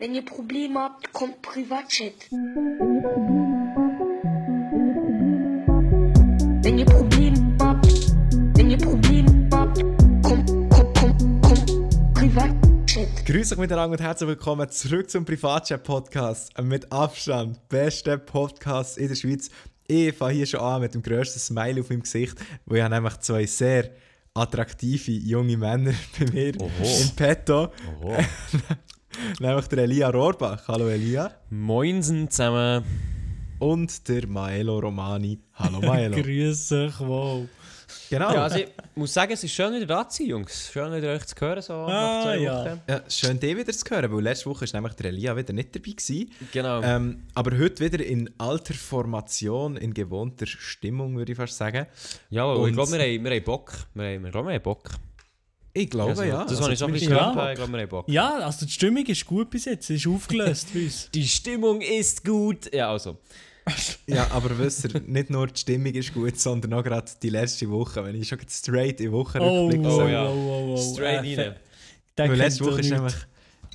Wenn ihr Probleme habt, kommt Privatchat. Wenn ihr Probleme habt, wenn ihr Probleme habt, kommt, kommt, kommt, kommt Privatchat. Grüß euch miteinander und herzlich willkommen zurück zum Privatchat-Podcast. Mit Abstand bester Podcast in der Schweiz. Ich fange hier schon an mit dem grössten Smile auf meinem Gesicht, wo ich habe nämlich zwei sehr attraktive junge Männer bei mir Oho. im Petto. Nämlich der Elia Rohrbach. Hallo Elia. Moinsen zusammen. Und der Maelo Romani. Hallo Maelo. Grüß euch, wow. genau. Ja, also ich muss sagen, es ist schön wieder da zu sein, Jungs. Schön wieder euch zu hören, so nach Ah, zwei ja. Wochen. Ja, schön, dich wieder zu hören, weil letzte Woche war nämlich der Elia wieder nicht dabei. Gewesen. Genau. Ähm, aber heute wieder in alter Formation, in gewohnter Stimmung, würde ich fast sagen. ja, aber ich und- glaube, wir haben, wir haben Bock. Wir haben, wir haben Bock. Ich glaube Also, ja. Das Also habe ich schon ein bisschen Ja. gehört. Ich glaube, wir haben Bock. Ja, also die Stimmung ist gut bis jetzt. Sie ist aufgelöst bei uns. Die Stimmung ist gut. Ja, also. Ja, aber wisst ihr, nicht nur die Stimmung ist gut, sondern auch gerade die letzte Woche, wenn ich schon straight in Woche Oh, rückblicke. oh, Oh, oh, ja. oh, oh, Straight Äh, rein. Weil letzte Woche ist nämlich...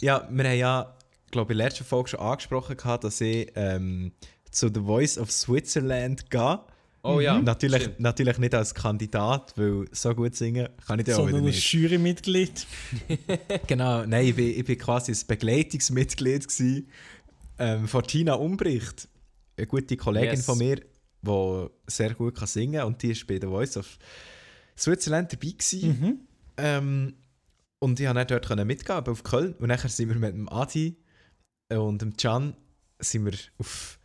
Ja, wir haben ja, glaube ich, in der letzten Folge schon angesprochen, gehabt, dass ich ähm, zu The Voice of Switzerland gehe. Oh ja. natürlich, stimmt. natürlich nicht als Kandidat, weil so gut singen kann ich ja auch wieder Sondern als nicht. Jurymitglied. Genau, nein, ich bin, ich bin quasi ein Begleitungsmitglied gewesen, ähm, von Tina Umbricht, eine gute Kollegin Yes. von mir, die sehr gut kann singen und die war bei The Voice of Switzerland dabei. Gewesen. Mhm. Ähm, und ich konnte dort können mitgehen, aber auf Köln. Und nachher sind wir mit dem Adi und dem Can sind wir auf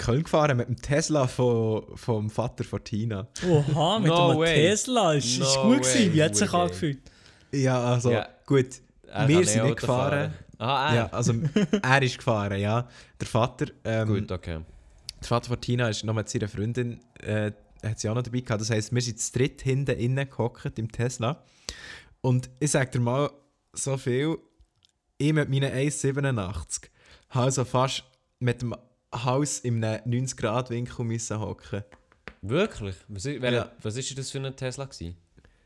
Köln gefahren mit dem Tesla von, vom Vater von Tina. Oha, mit No way. Tesla. Ist, ist No gut way, gewesen. Wie hat es sich angefühlt? Ja, also Ja. gut. Er wir sind nicht gefahren. fahren. Ah, Ja, er. also er ist gefahren, ja. Der Vater, ähm, Gut, okay. der Vater von Tina ist noch mit seiner Freundin, äh, hat sie auch noch dabei gehabt. Das heisst, wir sind zu dritt hinten innen gehockt im Tesla. Und ich sag dir mal so viel, ich mit meinen 1,87 habe also fast mit dem Haus in einem 90-Grad-Winkel müssen hocken. Wirklich? Was ist, wer, Ja. was ist das für ein Tesla gewesen?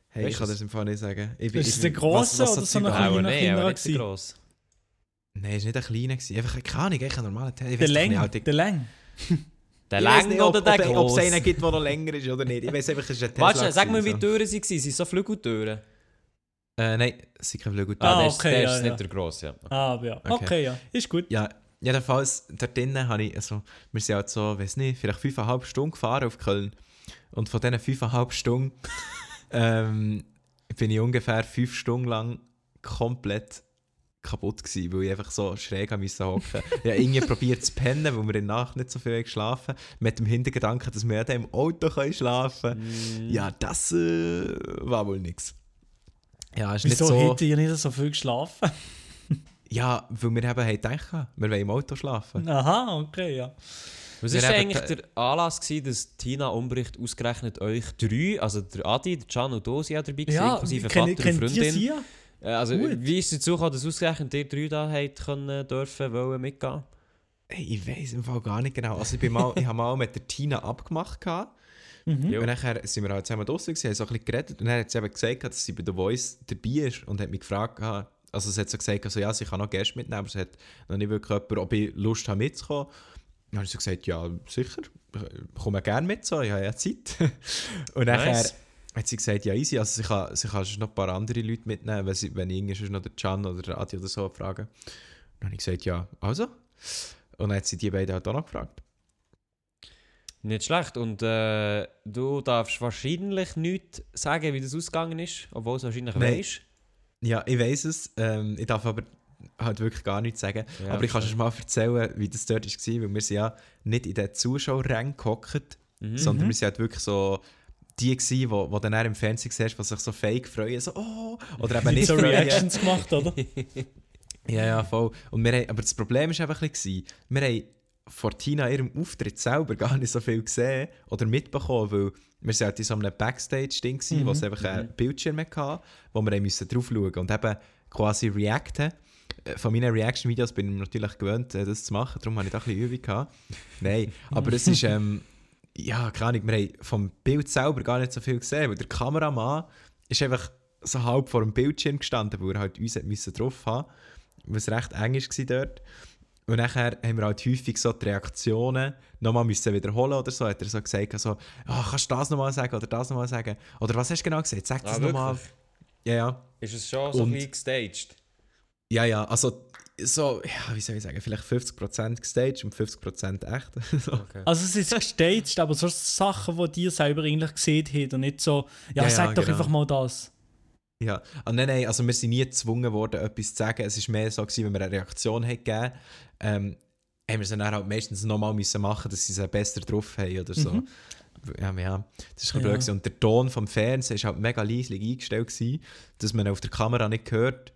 Hey, Weißt ich kann das im Fall nicht sagen. Ich, Ist ich, es der grosse oder so ein kleiner Ah, nein, Kinder aber nicht gross. Nein, es war nicht ein kleiner. gewesen. Einfach keine Ahnung, echt ein normaler Tesla. Ich Der Läng. Der Läng. Der Ich nicht, oder ob, der ob, ob es gross? einen gibt, der noch länger ist oder nicht. Ich weiß einfach, es ist ein Tesla. Warte, sag mir, wie Türen waren. Sind es so Flügeltüren? Äh, nein, es sind keine Flügeltüren. Ah, der ist, okay, der ja, ist ja. nicht der grosse, ja. Ah, aber ja. Okay. Okay, ja. Ist gut. Ja, jedenfalls, dort drinnen habe ich, also, wir sind halt so, weiß nicht, vielleicht fünfeinhalb Stunden gefahren auf Köln. Und von diesen fünfeinhalb Stunden ähm, bin ich ungefähr fünf Stunden lang komplett kaputt gewesen, weil ich einfach so schräg haben musste hocken. Ich habe irgendwie probiert zu pennen, weil wir in der Nacht nicht so viel geschlafen mit dem Hintergedanken, dass wir ja dann im Auto können schlafen können. Ja, das äh, war wohl nichts. Ja, ist Wieso nicht so... hätte ihr nicht so viel geschlafen? Ja, weil wir eben haben gedacht, wir wollen im Auto schlafen. Aha, okay, ja. Was war eigentlich der Anlass, gewesen, dass Tina Umbricht ausgerechnet euch drei, also der Adi, der Can und Dosi dabei gewesen, Ja, inklusive Vater und Freundin? Äh, Also, Gut. wie ist es dazu gekommen, dass ausgerechnet ihr drei da können, dürfen, wollen mitgehen? Hey, ich weiß im Fall gar nicht genau. Also ich, bin mal, ich habe mal mit der Tina abgemacht. gehabt. Mhm. Und nachher sind wir halt zusammen draußen, gewesen, haben so ein bisschen geredet. Und dann hat sie eben gesagt, dass sie bei The Voice dabei ist und hat mich gefragt, gehabt- also sie hat so gesagt, also, ja, sie kann noch Gäste mitnehmen, aber sie hat noch nicht wirklich jemanden, ob ich Lust habe mitzukommen. Dann habe ich so gesagt, ja, sicher, ich komme gerne mit, so, ich habe ja Zeit. und nachher Nice. hat sie gesagt, ja, easy, also sie kann, sie kann sonst noch ein paar andere Leute mitnehmen, wenn, sie, wenn ich irgendwie noch den Can oder den Adi oder so fragen. Dann habe ich gesagt, ja, also. Und dann hat sie die beiden halt auch noch gefragt. Nicht schlecht. Und äh, du darfst wahrscheinlich nichts sagen, wie das ausgegangen ist, obwohl es wahrscheinlich Nein. weißt. Ja, ich weiß es. Ähm, ich darf aber halt wirklich gar nichts sagen. Ja, aber ich kann schon mal erzählen, wie das dort war, weil wir sind ja nicht in den Zuschauerrängen gehockt, Mhm. sondern wir sind halt wirklich so die gsi, die wo, wo dann im Fernsehen siehst, die sich so fake freuen, so «Oh!» oder eben Nicht so. Reactions gemacht, oder? Ja, ja, voll. Und wir haben, aber das Problem war einfach ein bisschen, wir haben vor Tina ihrem Auftritt selber gar nicht so viel gesehen oder mitbekommen, weil wir sind halt in so einem Backstage-Ding Mhm. wo es einfach einen Bildschirm hatte, wo wir müssen drauf schauen und eben quasi reacten. Äh, Von meinen Reaction-Videos bin ich natürlich gewöhnt, äh, das zu machen, darum hatte ich da ein bisschen Übung. Gehabt. Nein, aber es ist, ähm, ja, keine Ahnung, wir haben vom Bild selber gar nicht so viel gesehen, weil der Kameramann ist einfach so halb vor dem Bildschirm gestanden, wo er halt uns drauf haben was recht eng war dort. Und nachher haben wir halt häufig so die Reaktionen nochmal müssen wiederholen oder so. Hat er so gesagt, so, ah, kannst du das nochmal sagen oder das nochmal sagen? Oder was hast du genau gesagt? Sag das Ah, nochmal. Ja, ja. Ist es schon so Und- bisschen gestaged? Ja, ja, also so, ja, wie soll ich sagen, vielleicht 50% gestaged und 50% echt. so. Okay. Also es ist gestaged, aber so Sachen, die dir selber eigentlich gesehen haben und nicht so, ja, Ja, ja, sag doch genau. einfach mal das. Ja, ah, nein, nein, also wir sind nie gezwungen worden, etwas zu sagen. Es war mehr so, gewesen, wenn wir eine Reaktion haben gegeben ähm, haben wir es dann halt meistens nochmal müssen machen, dass sie es besser drauf haben oder so. Mhm. Ja, ja, das ist ein Ja. blöd. Und der Ton vom Fernsehen war halt mega leislich eingestellt, gewesen, dass man auf der Kamera nicht hört,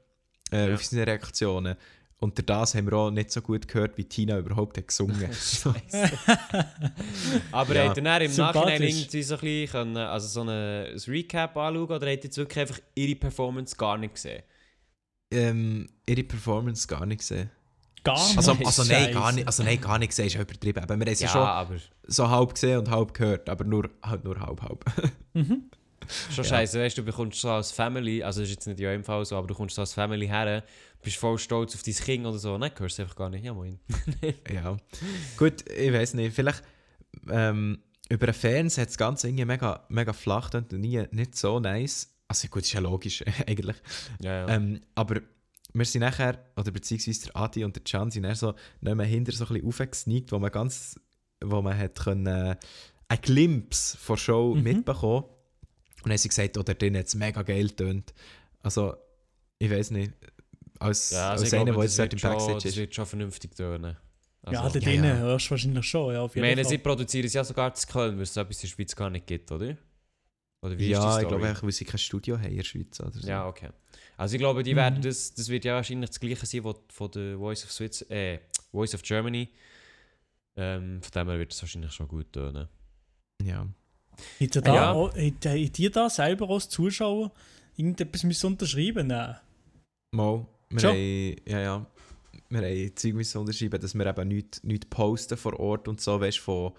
äh, Ja. auf seine Reaktionen. Und durch das haben wir auch nicht so gut gehört, wie Tina überhaupt hat gesungen so. Aber Ja. ihr dann im. Nachhinein irgendwie so ein bisschen können, also so eine, ein Recap anschauen oder habt ihr jetzt wirklich einfach ihre Performance gar nicht gesehen? ähm, ihre Performance gar nicht gesehen. Gar Also, nicht. also, nein, gar nicht, also nein, gar nicht gesehen, ist ja übertrieben. Aber wir haben sie Ja, schon aber so halb gesehen und halb gehört, aber nur, halt nur halb, halb. Mhm. schon Ja. scheiße, weißt du, du bekommst so als Family, also das ist jetzt nicht in eurem Fall so, aber du kommst so als Family her, bist voll stolz auf dein Kind oder so, nein, hörst du einfach gar nicht, ja moin. ja. Gut, ich weiß nicht, vielleicht ähm, über den Fernseher hat das Ganze irgendwie mega, mega flach und nie, nicht so nice. Also gut, ist ja logisch eigentlich. Ja, ja. Ähm, aber wir sind nachher, oder beziehungsweise der Adi und der Can sind so nicht mehr hinter so ein bisschen aufgesneakt, wo man ganz, wo man hat können, äh, einen Glimpse von Show Mhm. mitbekommen. Und dann haben sie gesagt, oh, der drin hat es mega geil tönt. Also, ich weiß nicht, als, ja, also als ich einer, der das jetzt dort wird, im schon, Backstage das ist. wird schon vernünftig tönen. ja, Also, da ja, drinnen ja. hörst du wahrscheinlich schon, ja, auf ich jeden meine, Fall. sie produzieren es ja sogar zu Köln, weil es so etwas in der Schweiz gar nicht gibt, oder? Oder wie Ja, ich glaube, einfach, weil sie kein Studio haben in der Schweiz oder so. Ja, okay. Also ich glaube, die Mhm. werden das, das wird ja wahrscheinlich das gleiche sein, was von der Voice of Swiss, äh, Voice of Germany. Ähm, von dem her wird es wahrscheinlich schon gut tönen. ja. Hat ihr da Ja. auch, hat, habt ihr da selber als Zuschauer irgendetwas müssen unterschreiben Nein. Mal, wir Schon? haben, ja, ja, wir haben Zeug müssen unterschreiben, dass wir eben nichts nicht posten vor Ort und so, weißt von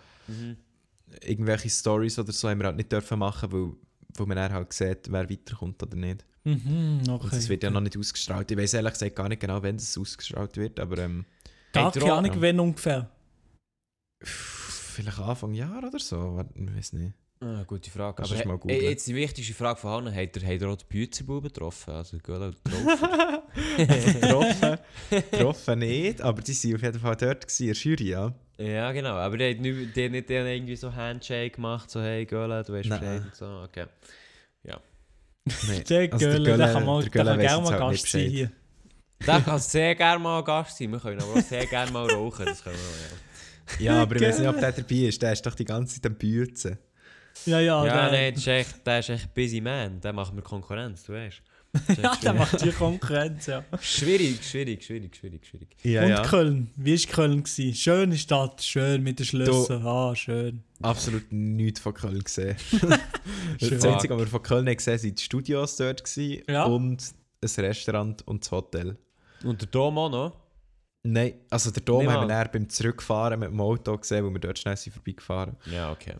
irgendwelche Stories oder so haben wir halt nicht dürfen machen, weil, weil man dann halt sieht, wer weiterkommt oder nicht. Mhm, okay. Und das wird ja noch nicht ausgestrahlt. Ich weiß ehrlich gesagt gar nicht genau, wann das ausgestrahlt wird, aber ähm, Gar keine auch- Ahnung, ja. wenn ungefähr. vielleicht Anfang Jahr oder so, ich weiß nicht. Ah, gute Frage. Das Aber he- jetzt die wichtigste Frage von allen. Habt ihr auch die Büzerbuben getroffen? Also Göller getroffen? getroffen, getroffen nicht, aber die waren auf jeden Fall dort gewesen, in der Jury, ja. ja, genau. Aber die haben nicht, die haben denen irgendwie so Handshake gemacht, so hey Göller, du weißt. Bescheid und so. Okay. Nee. Der Also der Göller, der kann, mal, der kann gerne mal halt Gast sein hier. Der kann sehr gerne mal Gast sein. Wir können aber auch sehr gerne mal rauchen. Das können wir auch, Ja, aber ich weiß nicht, ob der dabei ist. Der ist doch die ganze Zeit am Büzen. Ja, ja, ja. Ja, der, nein, das ist echt, der ist echt busy man. Der macht mir Konkurrenz, du weißt. ja, der macht die Konkurrenz, ja. Schwierig, schwierig, schwierig, schwierig, schwierig. Ja, Und ja. Köln, wie war Köln? Gewesen? Schöne Stadt, schön mit den Schlössern. Ah, schön. Absolut nichts von Köln gesehen. Schön. das Einzige, was wir von Köln haben gesehen waren die Studios dort gewesen Ja. und ein Restaurant und das Hotel. Und der Dom auch noch? Nein, also der Dom haben wir dann beim Zurückfahren mit dem Auto gesehen, wo wir dort schnell sind vorbeigefahren Ja, okay.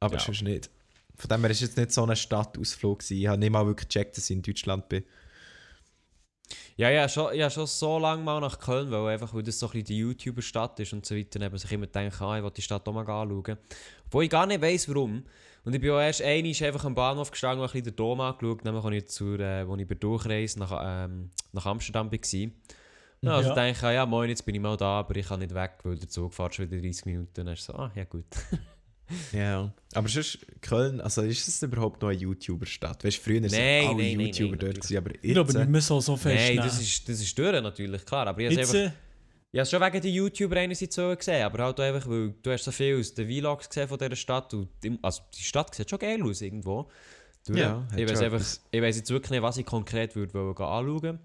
Aber Ja. sonst nicht. Von dem her war es jetzt nicht so ein Stadtausflug. gewesen. Ich habe nicht mal wirklich gecheckt, dass ich in Deutschland bin. Ja, ja, schon, ja, schon so lange mal nach Köln, weil, einfach, weil das so ein bisschen die YouTuber-Stadt ist und so weiter, eben sich immer denken, ah, ich will die Stadt auch mal anschauen. Obwohl ich gar nicht weiss, warum. Und ich bin auch erst einmal einfach am Bahnhof gestanden und ein bisschen den Dom angeschaut, nämlich als ich, zur, äh, als ich bei Durchreise nach, ähm, nach Amsterdam war. Ja, also Ja. denke ich, ah, ja, moin, jetzt bin ich mal da, aber ich kann nicht weg, weil der Zug fährt schon wieder 30 Minuten. Dann ist so, ah, ja gut. Ja. Aber sonst, Köln, also ist es überhaupt noch eine YouTuber-Stadt? Weißt du, früher waren Nein, alle nein, nein, YouTuber nein, dort, gewesen, aber Ich glaube jetzt... nicht äh, mehr so, so fest. Nein, das ist, das ist durch natürlich, klar. Aber ich habe Jetzt, einfach... äh, Ja, schon wegen den YouTuber einerseits so gesehen, aber halt auch einfach, weil du hast so viel aus den Vlogs gesehen von dieser Stadt und die, also die Stadt sieht schon geil aus irgendwo. Du, Ja, ich weiß einfach, ich weiß jetzt wirklich nicht, was ich konkret würde wollen anschauen.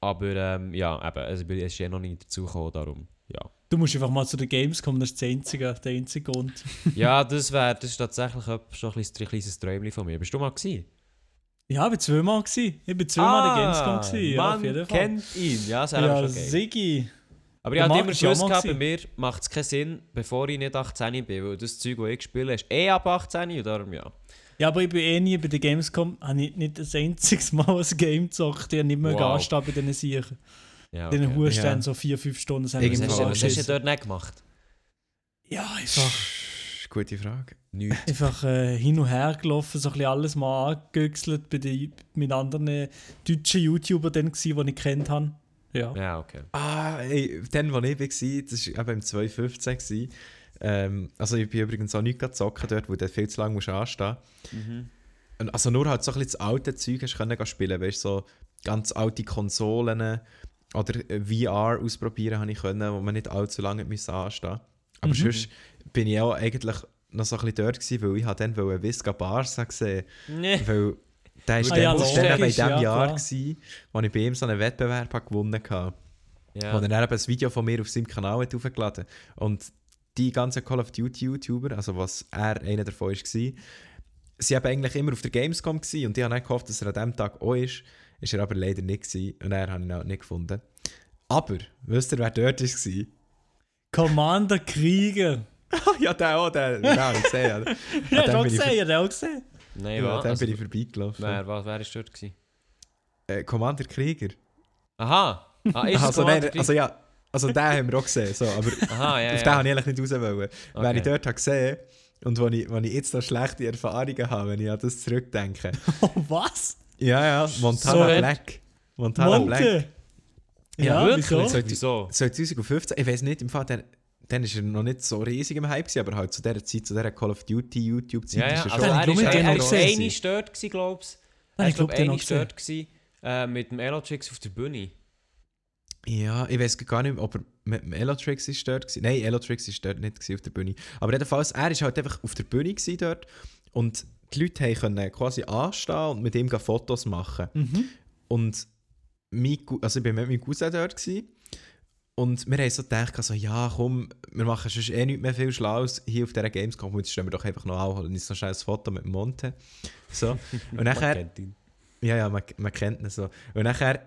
Aber ähm, ja, eben, also ich bin- es ist ja noch nicht dazu gekommen, darum, ja. Du musst einfach mal zu den Games kommen, das ist das einzige, der einzige Grund. ja, das wäre, das ist tatsächlich schon ein kleines, ein kleines Träumchen von mir. Bist du mal gewesen? Ja, ich war zweimal. Gewesen. Ich war zweimal an der Gamescom. Gewesen. Ja, Ah, auf jeden Fall. kennt ihn, ja, das ja, schon. Sigi. Aber ich Der Marc immer mal gehabt, bei mir macht es keinen Sinn, bevor ich nicht 18 bin, weil das Zeug, das ich spiele, ist eh ab 18 und darum ja. Ja, aber ich bin eh nie bei der Gamescom, habe ich nicht ein einziges Mal ein Game gezockt. Ich habe nicht mehr Wow. wow. bei diesen Sichen. Ja, Den okay. Hust Ja. dann so vier, fünf Stunden sind Was hast, du- was hast du dort nicht gemacht? Ja, einfach, Gute Frage. Nichts. einfach äh, hin und her gelaufen, so ein bisschen alles mal angegüchselt bei den, mit anderen deutschen YouTubern, dann gewesen, die ich kennt habe. Ja. Ja, okay. Ah, ey, dann, wo ich war, das war eben im 2015. gewesen. Ähm, also ich bin übrigens auch nicht zocken dort, wo du viel zu lange musst anstehen Mhm. Also nur halt so ein bisschen das alte Zeug hast können spielen, weißt du, so ganz alte Konsolen oder äh, VR ausprobieren habe ich können, wo man nicht allzu lange müssen anstehen Aber Mhm. sonst bin ich auch eigentlich noch so ein bisschen dort gewesen, weil ich habe dann wollte Visca Barca gesehen Nee. Weil der ist Ah dann, ja, das ist dann eben in logisch, dem ja, Jahr, gewesen, wo ich bei ihm so einen Wettbewerb habe gewonnen hatte. Ja. Wo er dann eben ein Video von mir auf seinem Kanal hat hochgeladen Und die ganzen Call of Duty YouTuber, also was er einer davon war, sie waren eigentlich immer auf der Gamescom gewesen, und ich habe dann gehofft, dass er an diesem Tag auch ist. Ist er aber leider nicht gewesen, und er habe ihn auch nicht gefunden. Aber, wisst ihr, wer dort war? Commander Krieger. ja, der auch, der, den habe ich gesehen. Ja, du auch bin ich gesehen, ja, auch gesehen. Nein, Ja, was? dann Also, bin ich vorbeigelaufen. wer, was, wer ist dort gewesen? Äh, Commander Krieger. Aha! Ah, ist Also, nein, also ja, also den haben wir auch gesehen, so, aber Aha, ja, auf den ja. habe ich eigentlich nicht raus wollen. Wenn Okay. ich dort habe gesehen und wo ich, wo ich jetzt noch schlechte Erfahrungen habe, wenn ich an das zurückdenke. Oh, was? Ja, ja, Montana So, Black. Montana Black. Monte? Ja, Wirklich? wieso? Wieso? 2015, ich weiß nicht, im Fall, dann, dann ist er noch nicht so riesig im Hype, gewesen, aber halt zu dieser Zeit, zu dieser Call of Duty YouTube-Zeit, Ja, ja, ist er also schon Den er er, den er ist eine stört gewesen, glaubst du? Nein, Er ich glaub, ist, den eine stört gewesen, äh, mit dem Elotrix auf der Bühne. Ja, ich weiß gar nicht, ob er mit dem Elotrix ist dort war. Nein, Elotrix ist dort nicht auf der Bühne. Aber jedenfalls, er ist halt einfach auf der Bühne dort und die Leute können quasi anstehen und mit ihm Fotos machen. Mhm. Und mein, also ich war mit meinem Cousin dort gewesen, und wir haben so gedacht, also, ja komm, wir machen sonst eh nicht mehr viel Schlaues hier auf dieser Gamescom, jetzt stellen wir doch einfach noch an, uns noch schnell ein Foto mit dem Monte. So. Und nachher... Kennt ihn. Ja, ja, man, man kennt ihn so. Und nachher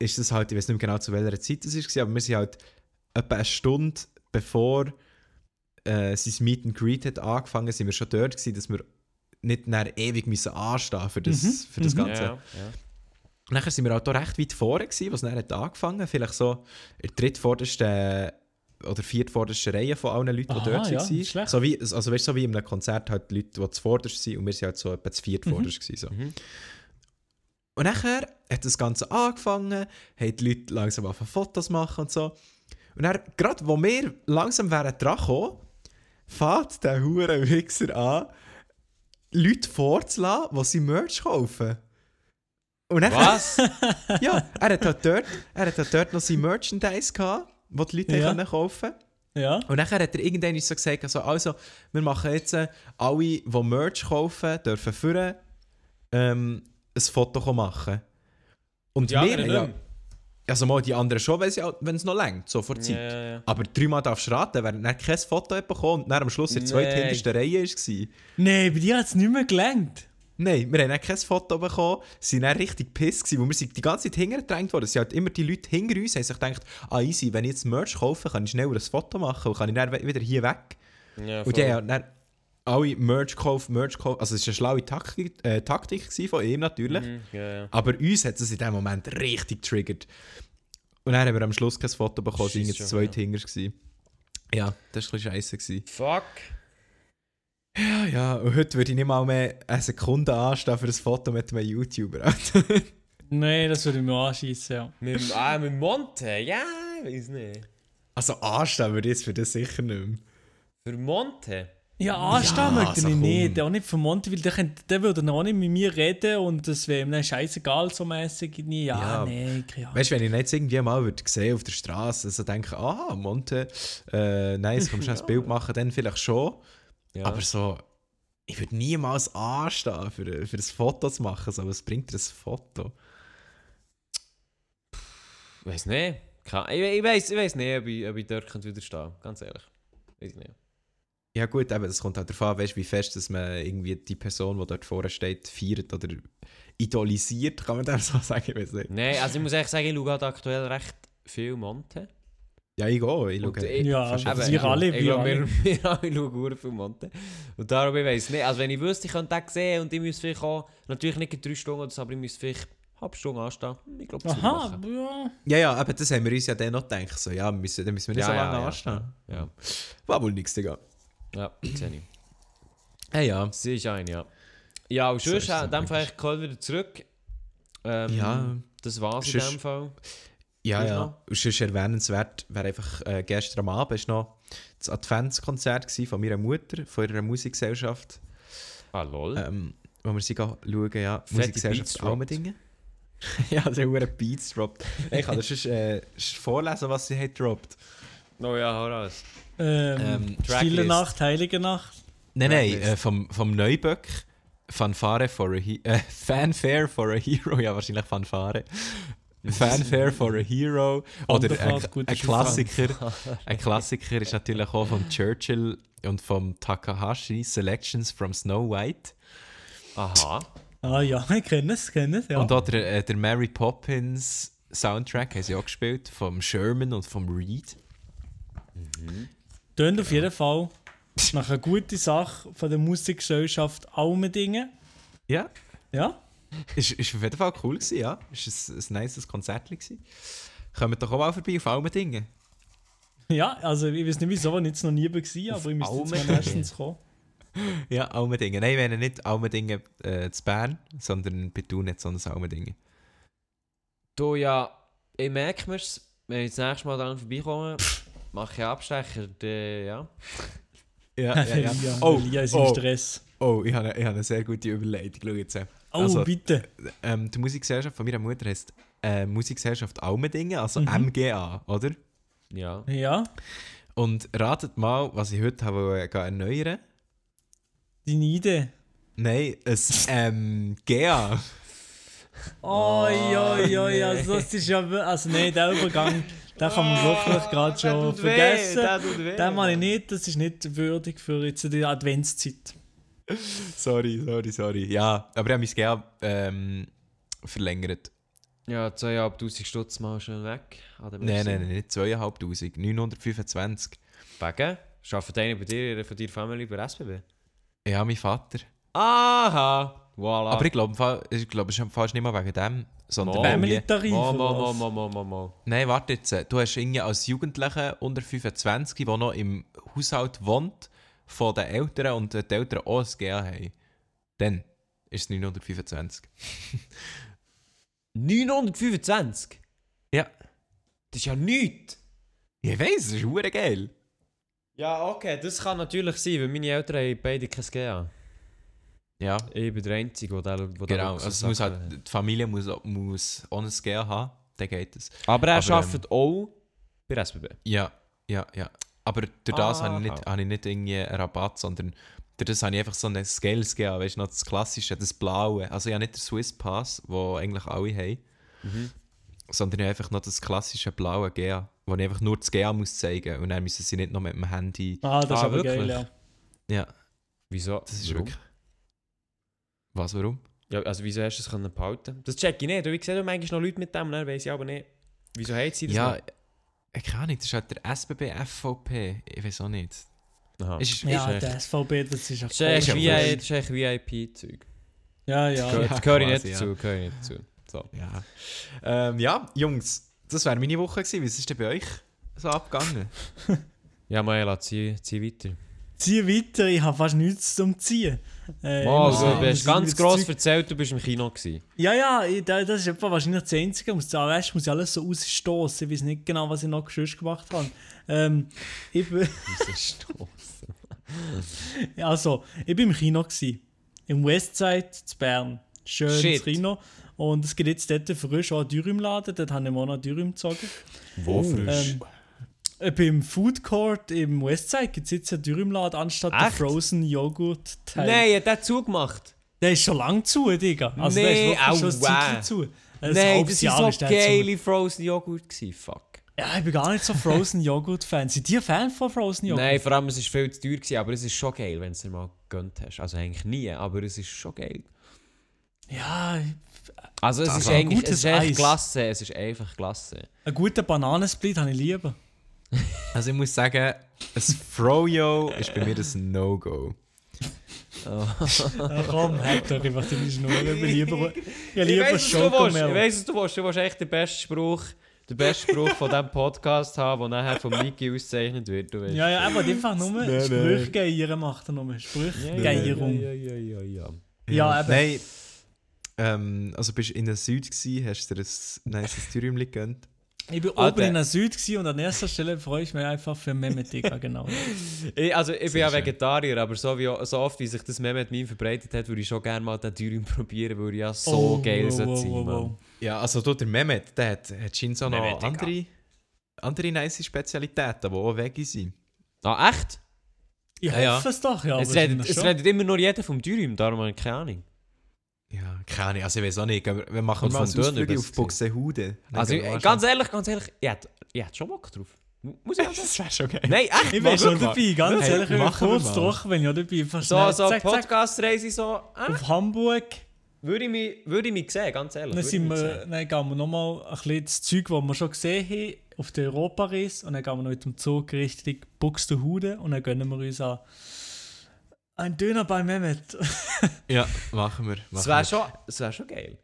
ist das halt, ich weiß nicht mehr genau zu welcher Zeit das war, aber wir sind halt etwa eine Stunde bevor äh, sein Meet and Greet hat angefangen, sind wir schon dort gewesen, dass wir nicht ewig müssen anstehen für das, Mhm, für das mhm. Ganze. Ja, ja. Und nachher sind wir auch da recht weit vorne gewesen, was dann hat angefangen, vielleicht so in der drittvordersten oder viertvordersten Reihe von allen Leuten, die Aha, dort ja, waren. So wie, also weißt, so wie in einem Konzert halt die Leute, die zuvorderst sind und wir sind halt so etwa zu viertvorderst gewesen, so. Mhm. Und nachher hat das Ganze angefangen, haben die Leute langsam angefangen Fotos machen und so. Und dann, gerade wo wir langsam wären dran gekommen, fährt der hure Wichser an, Leute vorzulassen, die sie Merch kaufen. Und dann, Was? ja, er hat halt dort, er hat halt dort noch sein Merchandise gehabt, das die Leute Ja. können kaufen Ja. Und nachher hat er irgendwann so gesagt, also, also wir machen jetzt, äh, alle, die Merch kaufen, dürfen für ähm, ein Foto machen. Und Die wir, ja, also mal die anderen schon, wenn sie- wenn es noch längt, so vor. Zeit. Ja, ja, ja. Aber dreimal darfst du raten, wer dann kein Foto hat bekommen und dann am Schluss in der Nein. zweithintersten Reihe war. Nein, bei dir hat es nicht mehr gelangt. Nein, wir haben dann kein Foto bekommen, sind dann richtig piss weil wir sind die ganze Zeit hingedrängt worden. Es sind halt immer die Leute hinter uns, haben sich gedacht, ah easy, wenn ich jetzt Merch kaufe, kann ich schneller ein Foto machen und kann ich dann wieder hier weg. Ja, Und die haben dann alle Merch gekauft, Merch gekauft. Also es war eine schlaue Taktik, äh, Taktik von ihm natürlich. Mhm, ja, ja. Aber uns hat es in dem Moment richtig getriggert. Und dann haben wir am Schluss kein Foto bekommen, es war Scheisse irgendwie schon, zwei ja. Tingers. gewesen. Ja, das war ein bisschen scheiße. gewesen. Fuck. Ja, ja, und heute würde ich nicht mal mehr eine Sekunde anstehen für ein Foto mit einem YouTuber. Nein, das würde ich mir anschießen, ja. Mit, dem- ah, mit Monte? Ja, ich weiß nicht. also anstehen würde ich jetzt für das sicher nicht mehr. Für Monte? Ja, anstehen möchte also ich nicht. Auch nicht von Monte, weil der, könnte- der würde noch nicht mit mir reden und das wäre ihm dann scheißegal so mäßig. Nie. Ja, Ja. nee, keine Ahnung. Weißt du, wenn ich jetzt irgendwie mal würde sehen auf der Straße, also denke, aha, Monte, äh, nice, kommst du ein Bild machen, dann vielleicht schon. Ja. Aber so, ich würde niemals anstehen, für, für ein Foto zu machen. So, was bringt dir ein Foto? Ich weiß nicht. Ich, ich, weiß, ich weiß nicht, ob ich, ob ich dort könnte widerstehen Ganz ehrlich. Weiß ich nicht. Ja gut, eben, das kommt halt darauf an, weißt, wie fest dass man irgendwie die Person, die dort vorne steht, feiert oder idolisiert, kann man das so sagen, ich weiß nicht. Nein, also ich muss echt sagen, ich schaue halt aktuell recht viel Monte. Ja, ich gehe, ich Und schaue. ich- Ja, aber jeden wir Tag. alle, ich wir glaube, alle. wir, wir alle schauen viel Monte. Und darum, ich weiß nicht. Also wenn ich wüsste, ich könnte den sehen und ich müsste vielleicht auch, natürlich nicht in drei Stunden oder so, aber ich müsste vielleicht halbe Stunde anstehen. Ich glaube, das Aha, ja. Ja, ja, aber das haben wir uns ja dann noch gedacht. So, ja, müssen, dann müssen wir nicht so lange ja, anstehen. Ja, War wohl nichts, Digga. Ja, sehe ich. Hey, ja. Sie ist ein, ja. Ja, und So sonst, so in dem Fall ich Köln wieder zurück. Ähm, Ja. Das war's in Sonst- dem Fall. Ja, ja. noch? Und sonst erwähnenswert wäre einfach äh, gestern am Abend ist noch das Adventskonzert von meiner Mutter, von ihrer Musikgesellschaft, Ah, lol. ähm, wo wir sie schauen, ja, Fette Musikgesellschaft. Almendingen. ja, der hure Beats droppt. Ich kann dir sonst, äh, vorlesen, was sie hat droppt. Oh ja, hau raus. Ähm, Ähm, Stille. Nacht, Heilige Nacht. Nein, nein, äh, vom, vom Neuböck. Fanfare for a He äh, Fanfare for a Hero, ja wahrscheinlich Fanfare. Fanfare for a Hero. Oder ein, ein. Klassiker. Ein Klassiker ist natürlich auch von Churchill und vom Takahashi Selections from Snow White. Aha. Ah ja, ich kenne es, kenne es, ja. Und auch der, äh, der Mary Poppins Soundtrack haben sie auch gespielt, vom Sherman und vom Reed. Tönt auf jeden Fall nach einer guten Sache von der Musikgesellschaft Almendingen. Ja, Ja? ist, ist auf jeden Fall cool gewesen, ja. Ist ein, ein nices Konzert gewesen. Kommen doch auch mal vorbei auf Almendingen. Ja, also ich weiß nicht wieso, ich jetzt noch nie war, aber ich müsste jetzt mal erstens kommen. Ja, Almendingen. Nein, ich meine nicht Almendingen äh, zu Bern, sondern bei Thun nicht, sondern Almendingen. Du ja, ich merke mir's, wenn ich das nächste Mal dann vorbeikomme, mache ich Abstecher, der, ja. Ja, Elia, Oh, Elia ist im oh. Stress. Oh, ich habe, ich habe eine sehr gute Überleitung. Schau jetzt. äh. Oh, Also- bitte. Ähm, die Musikgesellschaft von meiner Mutter heißt äh, Musikgesellschaft Almendingen, also Mhm. MGA, oder? Ja. Ja, Und ratet mal, was ich heute habe äh, erneuern deine Idee. Nein, ein MGA. Oh, ja, ja, also das ist ja, also nee, der Übergang, den kann man wirklich gerade schon vergessen. Den meine ich nicht, das ist nicht würdig für jetzt die Adventszeit. sorry, sorry, sorry. Ja, aber ich habe mein GA ähm, verlängert. Ja, 2'500 Stutz mal schon weg. der Nein, nein, nein, nicht 2500, 925. Wegen? Arbeitet einer bei dir, von deiner Familie bei SBB? Ja, mein Vater. Aha! Voilà. Aber ich glaube, ich glaube, es ist fast nicht mal wegen dem, sondern irgendwie... Family-Tarif Mo, mo, mo, mo, mo, mo, mo. Nein, warte jetzt. Du hast irgendwie als Jugendlicher unter 25, der noch im Haushalt wohnt, von den Eltern und die Eltern auch ein GA haben. Dann ist es 925. 925? Ja. Das ist ja nichts! Ich weiss, das ist geil. Ja, okay, das kann natürlich sein, weil meine Eltern haben beide kein GA. Ja, Ich bin der Einzige, der da wo genau. Also es muss halt, die Familie muss, muss ein GA haben, dann geht es. Aber er Aber, ähm, arbeitet auch bei SBB. Ja, ja, ja. Aber durch das Ah, habe ich, nicht, habe ich nicht irgendwie einen Rabatt, sondern durch das habe ich einfach so ein Scales GA, weißt du, noch das klassische, das blaue. Also ich habe nicht den Swiss Pass, wo eigentlich alle haben. Mhm. sondern ich habe einfach noch das klassische blaue GA, wo ich einfach nur das GA muss zeigen und dann müssen sie nicht noch mit dem Handy. Ah, das ist Ah, aber wirklich? geil, ja. Ja, Wieso? das ist Warum? wirklich. Was, warum? Ja, also wieso hast du es können behalten? Das check ich nicht. Ich sehe manchmal noch Leute mit dem, dann weiss ich aber nicht. Wieso haben sie das Ja, noch? ich kann nicht, das ist halt der SBB FVP. Ich weiß auch nicht. Aha. Es ist, Ja, der SVB, das ist Das ist ein- das ist echt VIP-Zeug. Ja, Das ja. gehört- Ja, das gehöre ich nicht dazu. ja. Gehöre ich nicht dazu. So. ja. Ähm, ja, Jungs, das wäre meine Woche gewesen. Wie ist es denn bei euch so abgegangen? Ja, Maela, zieh, zieh weiter. Zieh weiter, ich habe fast nichts zum Ziehen. Äh, Oh, muss- also, du hast ganz gross erzählt, du bist im Kino gewesen. Ja, ja, ich, das ist etwa wahrscheinlich das Einzige. Muss, Rest muss ich alles so ausstoßen. Ich weiß nicht genau, was ich noch sonst gemacht habe. Ähm, ich bin, also, ich bin im Kino. Gewesen, Im Westside zu Bern. Schönes Shit. Kino. Und es gibt jetzt dort frisch auch einen Dürüm-Laden. Dort habe ich mir auch noch Dürüm gezogen. Wo frisch? Ähm, äh, beim Food Court im Westside gibt es jetzt einen Dürümladen anstatt der? Frozen Joghurt Teil. Nein, hat der zugemacht? Der ist schon lang zu, Digga. Also der Nee, ist wirklich schon ein aua. Zeitchen zu. Ein Nein, das Jahr war ist so der geile Frozen Joghurt. gewesen, Fuck. Ja, ich bin gar nicht so Frozen Joghurt Fan. Seid ihr Fan von Frozen Joghurt? Nein, vor allem, es war viel zu teuer, gewesen, aber es ist schon geil, wenn du es dir mal gegönnt hast. Also eigentlich nie, aber es ist schon geil. Ja, Also es ist eigentlich es ist Eis. klasse, es ist einfach klasse. einen guten Bananensplit habe ich lieber. Also ich muss sagen, ein Froyo ist bei mir das No-Go. Ach komm, halt doch einfach deine Schnur. Ich bin lieber, ich Ich lieber weiss, was du willst. Ich weiss, was du willst. Du willst echt den besten Spruch, den besten Spruch von diesem Podcast haben, der nachher von Niki ausgezeichnet wird. Du weißt. Ja, ja, aber einfach nur nein. Sprüchgeieren macht er nur. Sprüchgeierung. Ja, ja, ja, ja, ja. Ja, eben. Nein. Ähm, also bist du in der Süd gsi, hast du dir ein nice Türchen gegönnt? Ich war oben in der Süd und an erster Stelle freue ich mich einfach für Mehmet Digga, genau. Ich, also, ich bin Sehr ja schön. Vegetarier, aber so, wie, so oft, wie sich das Mehmet Meme verbreitet hat, würde ich schon gerne mal den Dürüm probieren, weil er ja so Oh, geil wow, wow, sein. wow, wow. Ja, also du, der Mehmet, der hat, hat scheinbar so noch Mehmet, Digga. andere, andere nice Spezialitäten, die auch Veggie sind. Ah, echt? Ich Ja, ja. hoffe es doch, ja. es, redet, es redet immer nur jeder vom Dürüm, darum habe ich keine Ahnung. Ja, keine Ahnung, also ich weiß auch nicht, aber wir machen Und mal einen Ausflug auf Buxtehude. Also, ganz ehrlich, ganz ehrlich, ich hätte, ich hätte schon Bock drauf. Muss ich. Das wäre schon geil. Nein, echt? Ich bin schon dabei, ganz Hey, ehrlich, ich kurz durch, wenn ich auch dabei bin. So, so Podcast-Reise, so, äh, Auf Hamburg, würde ich mich, würde ich mich sehen, ganz ehrlich. dann, sind wir, dann gehen wir nochmal ein bisschen das Zeug, das wir schon gesehen haben, auf der Europareise und dann gehen wir noch mit dem Zug Richtung Buxtehude und dann gönnen wir uns an ein Döner bei Mehmet. Ja, machen wir. Das Machen wäre wir. schon, das wär schon geil.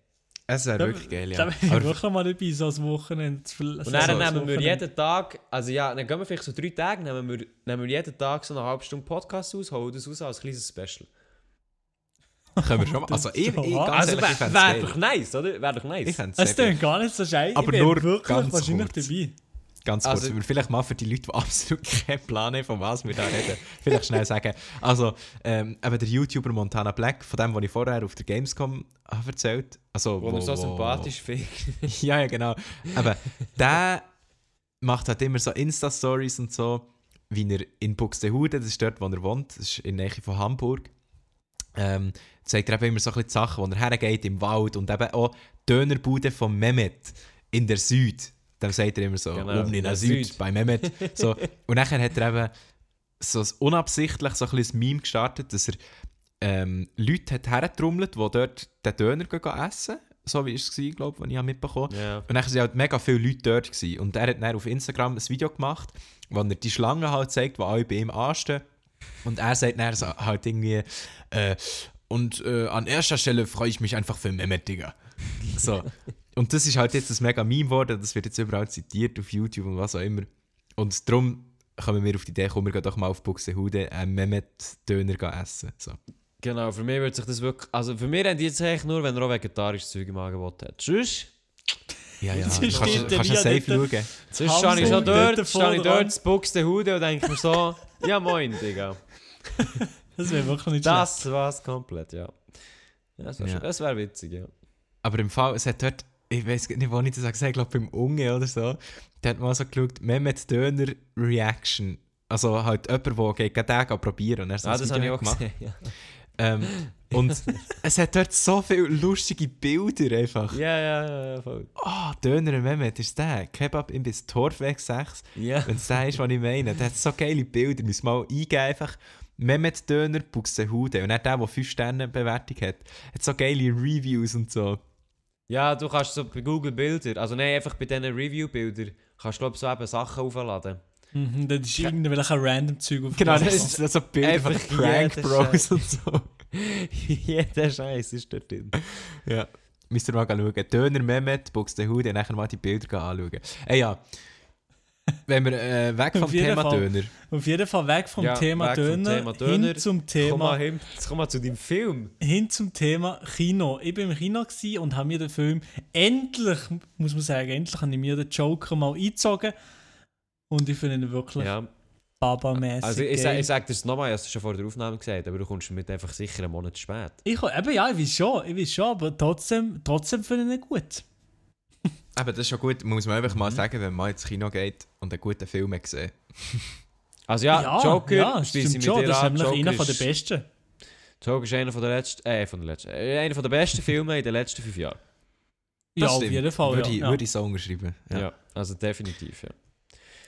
Es wäre wirklich geil, ja. ich Aber wirklich mal dabei, so als Wochenende. Und dann als nehmen wir jeden Tag, also ja, dann gehen wir vielleicht so drei Tage, nehmen wir, nehmen wir jeden Tag so eine halbe Stunde Podcast aus, holen das raus als kleines Special. können wir schon mal. Das Also ich, ich ganz Also ehrlich, ich wäre wär doch nice, oder? Wäre doch nice. Es klingt gar nicht so scheiße. Aber nur wirklich ganz wahrscheinlich kurz. dabei. Ganz kurz, Also- vielleicht mal für die Leute, die absolut keinen Plan haben, von was wir da reden, vielleicht schnell sagen. Also, ähm, eben der YouTuber Montana Black, von dem, was ich vorher auf der Gamescom habe erzählt also Wo man so sympathisch findet. ja, ja, genau. Aber der macht halt immer so Insta-Stories und so, wie er in Buxtehude, das ist dort, wo er wohnt, das ist in der Nähe von Hamburg, ähm, zeigt er eben immer so ein bisschen die Sachen, wo er hergeht im Wald und eben auch Dönerbude von Mehmet in der Süd. Dann sagt er immer so, Genau, oben in der der Süd, Süd. bei Mehmet. So. Und nachher hat er eben so unabsichtlich so ein bisschen Meme gestartet, dass er ähm, Leute hat hergetrommelt, die dort den Döner gehen essen. So wie es war, glaube ich, ich mitbekommen habe. Ja. Und dann waren halt mega viele Leute dort. Gewesen. Und er hat dann auf Instagram ein Video gemacht, wo er die Schlange halt zeigt, die alle bei ihm anstehen. Und er sagt dann so, halt irgendwie, äh, und äh, an erster Stelle freue ich mich einfach für Mehmet, Digga. So. Und das ist halt jetzt ein mega Meme geworden, das wird jetzt überall zitiert auf YouTube und was auch immer. Und darum kommen wir auf die Idee, kommen wir gehen doch mal auf Buxtehude einen Mehmet-Döner gehen essen. So. Genau, für mich würde sich das wirklich. Also für mich rennt jetzt eigentlich nur, wenn er auch vegetarisches Zeug im Angebot hat. Tschüss. Ja, ja, Das kannst, du safe schauen. Sonst stehe ich schon dort stehe ich dort, spuckst den Hude und denke mir so, ja moin, Digga. Das wäre wirklich nicht Das war's komplett, ja. ja das wäre Ja. ja. wär witzig, ja. Aber im Fall, es hat dort, ich weiß nicht, wo ich das gesagt habe, ich glaube beim Unge oder so, der hat mal so geschaut, Mehmet Döner Reaction. Also halt jemand, der geht den Tag probieren und er so Ah, das habe ich auch gemacht. gesehen. Ja, Ähm, und es hat dort so viele lustige Bilder einfach. ja, ja, ja, voll. Ah, Döner und Mehmet ist der. Kebab im bis Torfweg 6. Ja. Wenn es der ist, was ich meine. Der hat so geile Bilder. Müssen mal eingeben einfach. Mehmet Döner Buxtehude. Und dann der, der 5 Sterne Bewertung hat, hat so geile Reviews und so. Ja, du kannst so bei Google Bilder, also nein, einfach bei diesen Review-Bildern, kannst du glaube so eben Sachen aufladen. Mhm, das ist irgendwelcher random Zeug auf Genau, das ist das so Bilder von Einfach Prank jeder Bros und so. Jeder Scheiß ist dort drin. Ja. Müsst ihr mal schauen. Döner Mehmet, Buxtehude, nachher mal die Bilder anschauen. Ey, ja. Wenn wir äh, weg vom Thema Fall. Döner. Auf jeden Fall weg vom Ja, Thema, weg vom Döner, Thema Döner. hin zum Komm Thema mal hin, jetzt komm mal zu deinem Film. hin zum Thema Kino. Ich bin im Kino gsi und habe mir den Film endlich, muss man sagen, endlich habe ich mir den Joker mal eingezogen. Und ich finde ihn wirklich Ja, babamäßig. also ich, ich, geil. sag- ich sag dir das nochmal, ich habe es schon vor der Aufnahme gesagt, aber du kommst mit einfach sicher einen Monat spät. ich, eben, ja, ich weiß schon, ich weiß schon, aber trotzdem, trotzdem finde ich ihn gut. Aber das ist schon gut, muss man einfach Mhm. mal sagen, wenn man ins Kino geht und einen guten Film gesehen Also ja, Joker, ja, schließe ich stimmt mit schon, dir das ist nämlich einer Joker von der besten. Joker ist einer von der letzten, äh, von der letzten, äh, einer von der besten Filme in den letzten fünf Jahren. Ja, Das auf stimmt. jeden Fall. Würde, ja. ich, ja. würde ich so unterschreiben. Ja. also definitiv, ja.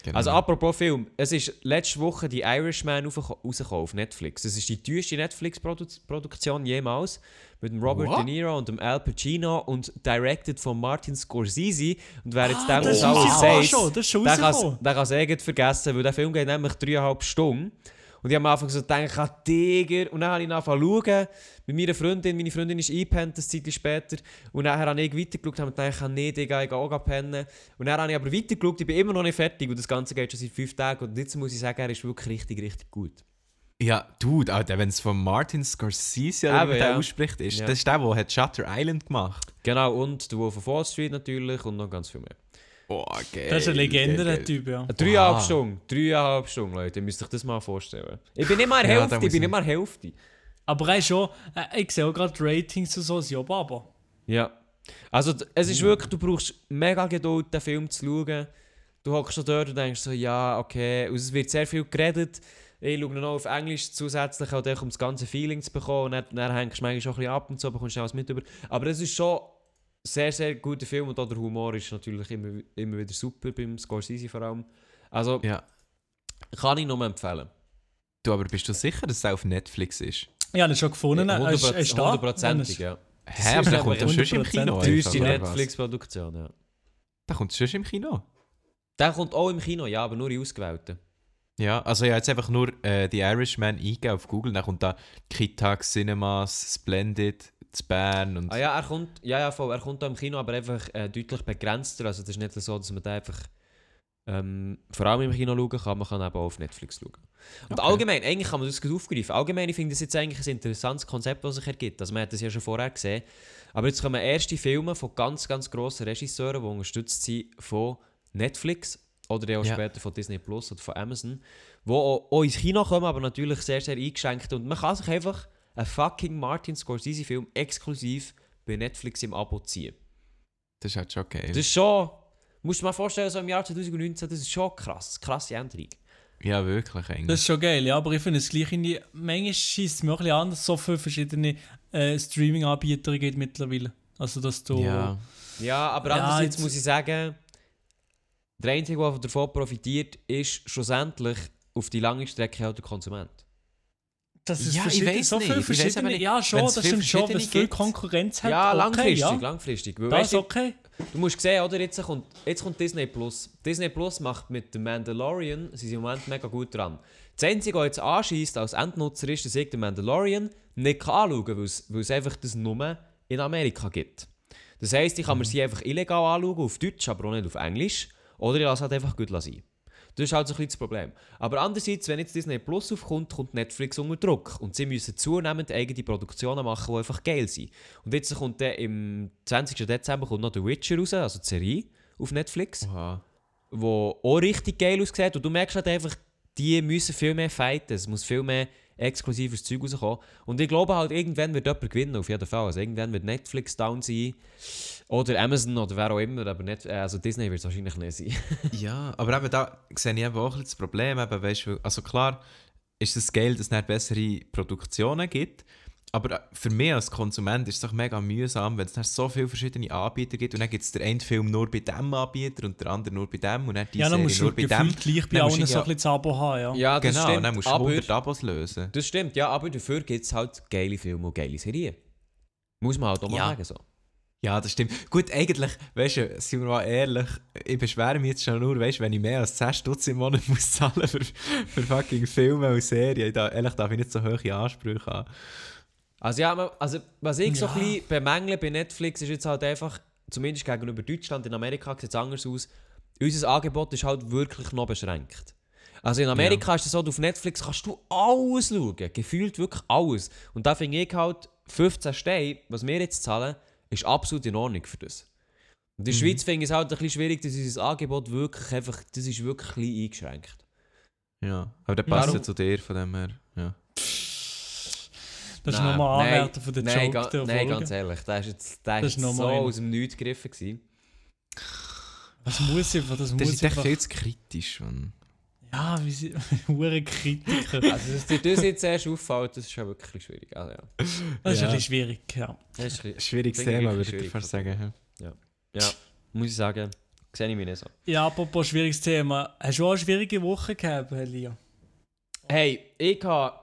Genau. Also apropos Film, es ist letzte Woche die Irishman rausgekommen auf Netflix. Es ist die teuerste Netflix-Produktion jemals mit dem Robert What? De Niro und dem Al Pacino und directed von Martin Scorsese. Und wer jetzt Ah, denkt, das alles sagt, schon der kann es eigentlich vergessen, weil der Film geht nämlich dreieinhalb Stunden. Und ich habe am Anfang so gedacht, ah, Tiger. Und dann habe ich angefangen zu schauen mit meiner Freundin. Meine Freundin ist eingepennt, ein Zeit später. Und dann habe ich weitergeschaut und habe gedacht, ah, nee, Digga, ich gehe auch pennen. Und dann habe ich aber weitergeschaut, ich bin immer noch nicht fertig. Und das Ganze geht schon seit fünf Tagen. Und jetzt muss ich sagen, er ist wirklich richtig, richtig gut. Ja, Dude, Alter, wenn es von Martin Scorsese oder Eben, der ja. ausspricht, ist, Ja. das ist der, der hat Shutter Island gemacht. Genau, und The Wolf of Wall Street natürlich und noch ganz viel mehr. Oh, geil. Das ist ein Legende, geil, der geil. Typ, ja. Eine Dreieinhalb Oha. Stunden, dreieinhalb Stunden, Leute, ihr müsst euch das mal vorstellen. Ich bin nicht mal Ja, Hälfte, da ich bin ich- nicht mal Hälfte. Aber er ist schon, äh, ich sehe auch gerade Ratings und so, sind aber aber. Ja. Also es ist wirklich, du brauchst mega Geduld, den Film zu schauen. Du hockst schon dort und denkst so, ja, okay. Und es wird sehr viel geredet. Ich schaue noch auf Englisch zusätzlich, auch um das ganze Feeling zu bekommen. Und dann, dann hängst du manchmal schon ein bisschen ab und so, bekommst du alles mit über. Aber es ist schon sehr, sehr guter Film und auch der Humor ist natürlich immer, immer wieder super, beim Scorsese vor allem. Also Ja. kann ich nur empfehlen. Du, aber bist du sicher, dass er auf Netflix ist? Ich habe ihn schon gefunden. ist, er ist da. Hundertprozentig, ja. Hä, aber ist der aber kommt doch schon im Kino. 100%. Teuerste? Netflix-Produktion, ja. Der kommt schon im Kino. Der kommt auch im Kino, ja, aber nur in ausgewählten. Ja, also ich habe jetzt einfach nur äh, The Irishman eingegeben auf Google, dann kommt da Kitag Cinemas, Splendid, zu Bern und... Ah ja, er kommt, ja, ja, voll, er kommt da im Kino, aber einfach äh, deutlich begrenzter. Also das ist nicht so, dass man da einfach ähm, vor allem im Kino schauen kann, man kann eben auch auf Netflix schauen. Und Okay. allgemein, eigentlich kann man das gut aufgreifen. Allgemein, ich finde das jetzt eigentlich ein interessantes Konzept, was sich ergibt. Also man hat das ja schon vorher gesehen. Aber jetzt kommen erste Filme von ganz, ganz grossen Regisseuren, die unterstützt sind von Netflix oder auch Ja. später von Disney Plus oder von Amazon, die auch, auch ins Kino kommen, aber natürlich sehr, sehr eingeschränkt. Und man kann sich einfach einen fucking Martin Scorsese-Film exklusiv bei Netflix im Abo ziehen. Das ist halt schon geil. Das ist schon, musst du dir mal vorstellen, so im Jahr 2019, das ist schon krass, krasse Änderung. ja, wirklich eigentlich. Das ist schon geil, ja, aber ich finde es gleich in die. Manchmal schießt es mir auch ein bisschen an, dass es so viele verschiedene äh, Streaming-Anbieter gibt mittlerweile. Also, dass du. Ja. Ja, aber Ja, andererseits jetzt- muss ich sagen, der Einzige, der davon profitiert, ist schlussendlich auf die lange Strecke halt der Konsument. Das ist Ja, ich weiss so nicht. Ich weiss verschiedene. nicht, ja, schon, wenn's das viel stimmt schon, wenn es viel. Konkurrenz hat. ja, okay, langfristig, ja. langfristig. Weil, Das ist du, okay. Du musst sehen, oder? Jetzt kommt, jetzt kommt Disney Plus. Disney Plus macht mit The Mandalorian, sie sind im Moment mega gut dran. Das Einzige, was jetzt anschießt als Endnutzer ist, dass ich den Mandalorian nicht kann anschauen kann, weil es- es einfach das nur in Amerika gibt. Das heisst, ich kann mir sie einfach illegal anschauen, auf Deutsch, aber auch nicht auf Englisch. Oder ich lasse halt einfach gut sein. Das ist halt so ein bisschen das Problem. Aber andererseits, wenn jetzt Disney Plus aufkommt, kommt Netflix unter Druck. Und sie müssen zunehmend eigene Produktionen machen, die einfach geil sind. Und jetzt kommt der im 20. Dezember kommt noch The Witcher raus, also die Serie auf Netflix, Oha. wo auch richtig geil aussieht. Und du merkst halt einfach, die müssen viel mehr fighten. Es muss viel mehr exklusives Zeug rauskommen. Und ich glaube halt, irgendwann wird jemand gewinnen, auf jeden Fall. Also irgendwann wird Netflix down sein. Oder Amazon oder wer auch immer. Aber nicht, äh, also Disney wird es wahrscheinlich nicht sein. Ja, aber eben da sehe ich eben auch ein das Problem. Eben, weißt, also klar ist es geil, dass es nicht bessere Produktionen gibt. Aber äh, für mich als Konsument ist es doch mega mühsam, wenn es dann so viele verschiedene Anbieter gibt und dann gibt es den einen Film nur bei diesem Anbieter und der andere nur bei dem und dann die Ja, dann Serie musst nur du bei dem. gleich bei allen so ja- ein bisschen das Abo haben, ja. Ja, das Genau, stimmt. dann musst du aber, 100 Abos lösen. Das stimmt, ja, aber dafür gibt es halt geile Filme und geile Serien. Muss man halt auch mal Ja. sagen so. Ja, das stimmt. Gut, eigentlich, weißt du, sind wir mal ehrlich, ich beschwere mich jetzt schon nur, weißt du, wenn ich mehr als 10 Stutz im Monat muss zahlen für, für fucking Filme und Serien. Da, ehrlich darf ich nicht so hohe Ansprüche haben. Also ja, man- also was ich so Ja. ein bisschen bemängle bei Netflix ist jetzt halt einfach, zumindest gegenüber Deutschland, in Amerika sieht es anders aus, unser Angebot ist halt wirklich noch beschränkt. Also in Amerika ist es so, auf Netflix kannst du alles schauen, gefühlt wirklich alles. Und da finde ich halt, 15 Steine, was wir jetzt zahlen, ist absolut in Ordnung für das. Und in der Schweiz finde ich es halt ein bisschen schwierig, dass unser Angebot wirklich einfach, das ist wirklich ein bisschen eingeschränkt. Ja, aber der passt ja zu dir, von dem her. Ja. Das ist nochmal Anwärter von der nein, Joke ga, der nein, Folge. ganz ehrlich, der ist jetzt, der Das ist so aus dem Nichts gegriffen gewesen. Das muss einfach, das Das muss ist echt einfach. viel zu kritisch. Mann. Ja, wie sie. Hure Kritiker. Also, dass dir das jetzt erst auffällt, das ist schon wirklich schwierig. Also, ja. Das ist Ja. ein bisschen schwierig, ja. Das ist ein Schwieriges ich Thema, würde ich fast sagen. ja. ja, muss ich sagen, sehe ich mich nicht so. Ja, apropos schwieriges Thema. Hast du auch eine schwierige Woche gehabt, Elia? Hey, ich habe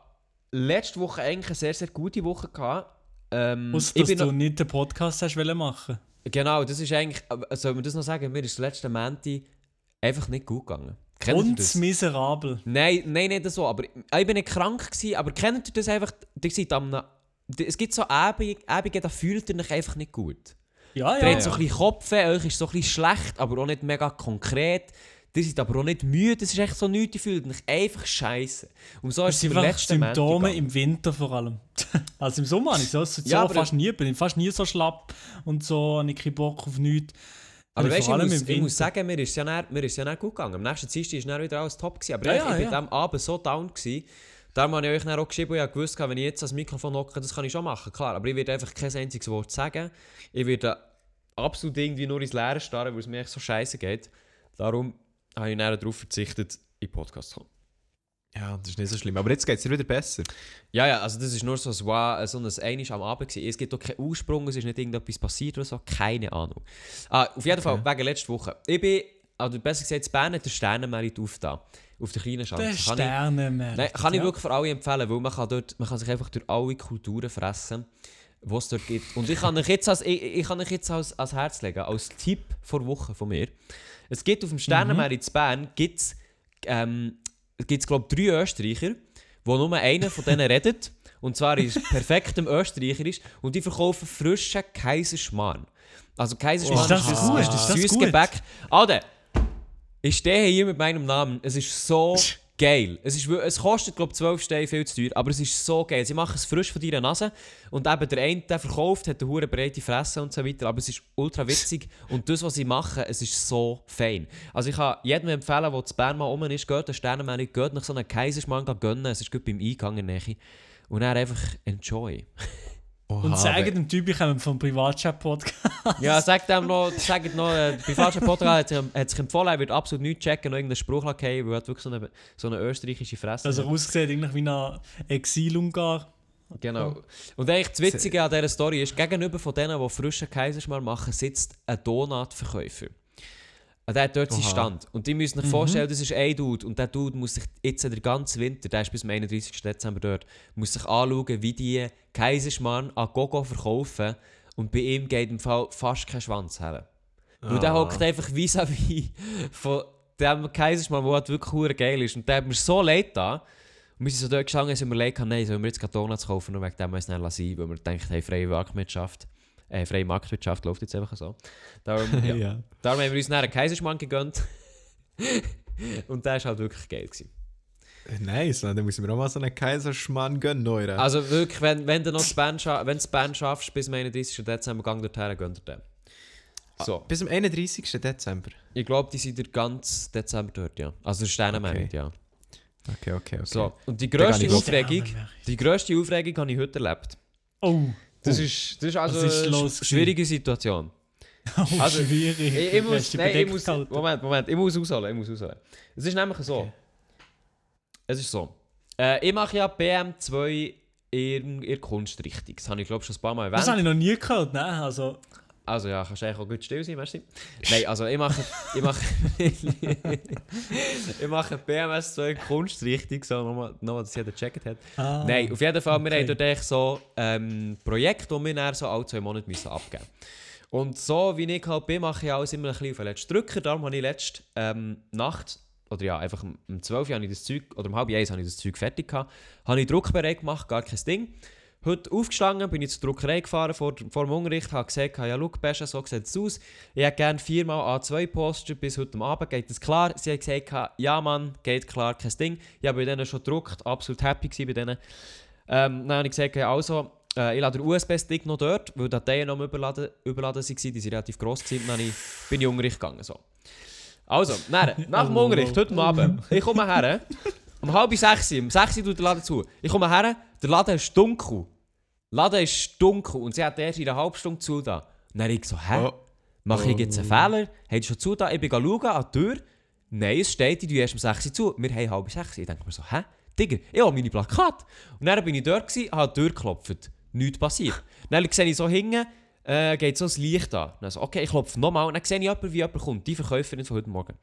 letzte Woche eigentlich eine sehr, sehr gute Woche gehabt. Ähm, ich dass du noch, nicht den Podcast hast wollen machen genau, das ist eigentlich, aber soll man das noch sagen, mir ist das letzte Menti einfach nicht gut gegangen. Kennt ihr Und das? miserabel. Nein, nein, nicht so. Aber ich bin nicht krank gewesen, aber kennt ihr das einfach? Ihr seid am, es gibt so Abende, da fühlt ihr euch einfach nicht gut. Ja, Ihr ja. habt so ein bisschen Kopfweh, euch ist so ein bisschen schlecht, aber auch nicht mega konkret. Ihr seid aber auch nicht müde, es ist echt so nichts, ihr fühlt euch einfach scheiße. Und so Das ist es sind im letzten Symptome im Winter vor allem. also im Sommer habe ich so, so Ja, fast nie, bin ich fast nie so schlapp und so, habe ich keinen Bock auf nichts. Aber weißt, ich, muss, ich muss sagen, mir ist es ja, dann- mir ist ja dann gut gegangen. Am nächsten Dienstag war dann wieder alles top. Gewesen. Aber Ja, ich, ja, ich bin ja. am Abend so down. Gewesen. Darum habe ich euch dann auch geschrieben, und ich gewusst, wenn ich jetzt ans Mikrofon hocke, das kann ich schon machen, klar. Aber ich werde einfach kein einziges Wort sagen. Ich werde absolut irgendwie nur ins Leere starren, weil es mir echt so scheiße geht. Darum habe ich dann darauf verzichtet, in den Podcast zu kommen. Ja, das ist nicht so schlimm. Aber jetzt geht es dir wieder besser. Ja, ja, also das ist nur so ein, Wa- so ein Einisch am Abend gewesen. Es gibt auch keinen Ursprung, es ist nicht irgendetwas passiert oder so, keine Ahnung. Ah, auf jeden Fall, wegen letzter Woche. Ich bin, also besser gesagt, in Bern hat der Sternenmerit aufgetan. Auf der kleinen Schanze. Der Sternenmann. Nein, kann ich ja. wirklich für alle empfehlen, weil man kann, dort, man kann sich einfach durch alle Kulturen fressen, die es dort gibt. Und ich kann euch jetzt als, ich, ich kann euch jetzt als, als Herz legen, als Tipp vor Woche von mir. Es gibt auf dem Sternenmeer in Bern, gibt's, ähm, gibt's, glaube ich, drei Österreicher, wo nur einer von denen redet. Und zwar ist perfektem Österreicherisch. Und die verkaufen frischen Kaiserschmarrn. Also Kaiserschmarrn Ist das ist, gut? ist Ist das das? Gebäck. Alter, ich stehe hier mit meinem Namen. Es ist so geil. Es, ist, es kostet, glaube ich, 12 Steine viel zu teuer, aber es ist so geil. Sie machen es frisch von deiner Nase und eben der eine, der verkauft, hat eine hure breite Fresse und so weiter, aber es ist ultra witzig und das, was sie machen, es ist so fein. Also ich kann jedem empfehlen, der zu Bern mal rum ist, geht den Sternenmännchen, geht nach so einem Kaiserschmarrn gönnen, es ist gut beim Eingang in der Nähe und dann einfach enjoy. Oha, Und sagen dem Typ, ich komme vom Privatchat-Podcast. Ja, sagt dem noch, sagt noch, äh, bei falschen Podcast hat, hat sich empfohlen, er wird absolut nichts checken, noch irgendeinen Spruch lassen, weil er hat wirklich so eine, so eine österreichische Fresse. Er aussieht irgendwie wie ein Exil-Ungar. Genau. Und eigentlich das Witzige an dieser Story ist, gegenüber von denen, die frischen Kaiserschmarrn machen, sitzt ein Donutverkäufer. Und der hat dort seinen Oha. Stand. Und die müssen sich vorstellen, das ist ein Dude. Und der Dude muss sich jetzt den ganzen Winter, der ist bis zum 31. Dezember dort, muss sich anschauen, wie die Kaiserschmarrn an Gogo verkaufen. Und bei ihm geht im Fall fast kein Schwanz her. Weil der Ah. hockt einfach vis-à-vis von dem Kaiserschmarrn, der halt wirklich geil ist. Und der hat mir so leid da. Und wir sind so dort gestanden und sind überlegt, nein, sollen wir jetzt Donuts kaufen und wegen dem wir es sein, weil wir denken, hey, freie Marktwirtschaft. Äh, freie Marktwirtschaft läuft jetzt einfach so. Darum, ja. ja. Darum haben wir uns einen Kaiserschmarrn gegönnt. und der war halt wirklich geil. Gewesen. Nice, dann müssen wir auch mal so einen Kaiserschmarrn gönnen, Neure. Also wirklich, wenn, wenn du noch das Band, scha wenn du das Band schaffst, bis zum 31. Dezember, gang dorthin, gönnt ihr den. So, Bis zum 31. Dezember. ich glaube, die sind der ganzen Dezember dort, ja. Also der Sternenmann, Okay. ja. Okay, okay, okay. So, und die grösste. Aufregung, die grösste Aufregung habe ich heute erlebt. Oh, Das, ist, das ist also ist eine schwierige Situation. oh Also, schwierig. Ich, ich, muss, nein, ich muss? Moment, Moment, ich muss ausholen, ich muss ausholen. Es ist nämlich so. Okay. Es ist so. Äh, ich mache ja BM2 in, in Kunstrichtung. Das habe ich glaube schon ein paar Mal Das habe erwähnt. ich noch nie gehört, ne? Also, Also ja, kannst du eigentlich auch gut still sein, merci. Nein, also ich mache, ich mache, ich mache BMS2 in Kunstrichtung, so nochmal, nochmal, dass jeder gecheckt hat. ah, Nein, auf jeden Fall, wir okay. haben dort so ähm, Projekte, die wir dann so alle zwei Monate müssen abgeben müssen. Und so wie ich halt bin, mache ich alles immer ein bisschen auf den letzten Drücker. Darum habe ich letzte ähm, Nacht, oder ja, einfach um, um 12 Uhr habe ich das Zeug, oder um halb eins habe ich das Zeug fertig gehabt, habe ich druckbereit gemacht, gar kein Ding. Heute aufgestanden, bin ich zur Druckerei gefahren vor, vor dem Unterricht, habe gesagt, ja, schau, Bescha, so sieht es aus. Ich hätte gerne viermal A2-Poster, bis heute Abend geht das klar. Sie hat gesagt, ja Mann, geht klar, kein Ding. Ich habe bei denen schon gedruckt, absolut happy gewesen bei denen. Ähm, dann habe ich gesagt, ja, also, äh, ich lade den USB-Stick noch dort, weil die Dateien noch überladen, überladen waren, die waren relativ gross. Gewesen. Dann bin ich in Unterricht gegangen. So. Also, dann, nach dem Oh, Unterricht, heute Abend, ich komme her, um halb sechs, um sechs tut der Laden zu. Ich komme her, der Laden ist dunkel. Laden ist dunkel und sie hat erst in einer halben Stunde zu da. Und dann ich so, hä? Oh. Mache ich jetzt einen Fehler? Hat schon zu da? Ich bin schauen an die Tür. Nein, es steht, die tun erst um 6 Uhr zu. Wir haben halb sechs. Ich denke mir so, hä? Digga, ich habe meine Plakate. Und dann bin ich dort, gewesen, habe die Tür geklopft. Nichts passiert. Dann sehe ich so hinten, äh, geht so das Licht an. Dann so, okay, ich klopfe nochmal. Und dann sehe ich jemanden, wie jemand kommt. Die Verkäuferin von heute Morgen.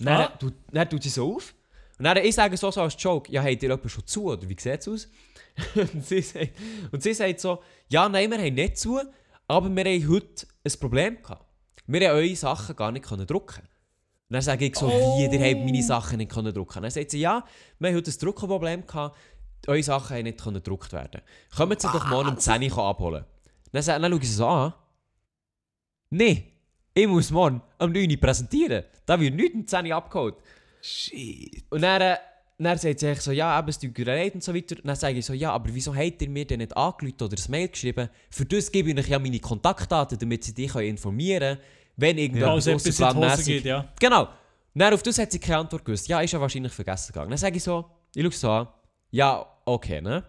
Und dann, Ah. tut, dann tut sie so auf. Und dann ich sage so, so als Joke, ja, habt ihr jemand schon zu? Oder wie sieht es aus? und, sie sagt, und sie sagt so, ja, nein, wir haben nicht zu, aber wir haben heute ein Problem gehabt. Wir haben eure Sachen gar nicht können drucken. dann sage ich so, Oh. wie, ihr habt meine Sachen nicht können drucken Dann sagt sie, ja, wir haben heute ein Druckerproblem gehabt, eure Sachen haben nicht können gedruckt werden. Kommen Sie doch morgen um 10 Uhr abholen. Dann, sag- dann schaue ich sie so an. Nein, ich muss morgen um 9 Uhr präsentieren. Da wird nichts um 10 Uhr abgeholt. Shit. Und dann, äh, dann sagt sie so, ja, eben, es tut leid und so weiter. Dann sage ich so, ja, aber wieso habt ihr mir denn nicht angerufen oder ein Mail geschrieben? Für das gebe ich euch ja meine Kontaktdaten, damit sie dich informieren können, wenn Also die ausserplanmässig- Hose geht, ja. Genau. Dann auf das hat sie keine Antwort gewusst. Ja, ist ja wahrscheinlich vergessen gegangen. Dann sage ich so, ich schaue so an. Ja, okay, ne?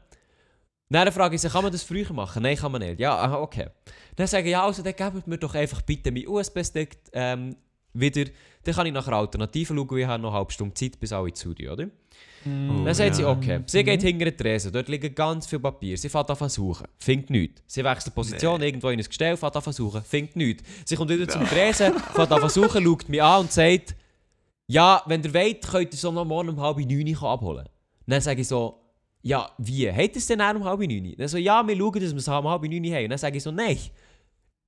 Dann frage ich sie, kann man das früher machen? Nein, kann man nicht. Ja, aha, okay. Dann sage ich, ja, also dann gebt mir doch einfach bitte meinen USB-Stick ähm, wieder. Dann kann ich nach einer Alternative schauen, ich habe noch eine halbe Stunde Zeit bis alle zu dir, oder? Oh, Dann sagt sie, ja. okay. Sie geht hinter die Tresen, dort liegen ganz viel Papier. Sie fährt an versuchen, findet nichts. Sie wechselt Position irgendwo in ein Gestell, fährt an versuchen, findet nichts. Sie kommt wieder zum Tresen, fährt an versuchen, schaut mich an und sagt, ja, wenn ihr wollt, könnt ihr so noch morgen um halb neun abholen. Dann sage ich so, ja, wie? Ihr es denn auch um halb neun? Dann so, ja, wir schauen, dass wir es um halb neun haben. Dann sage ich so, nein,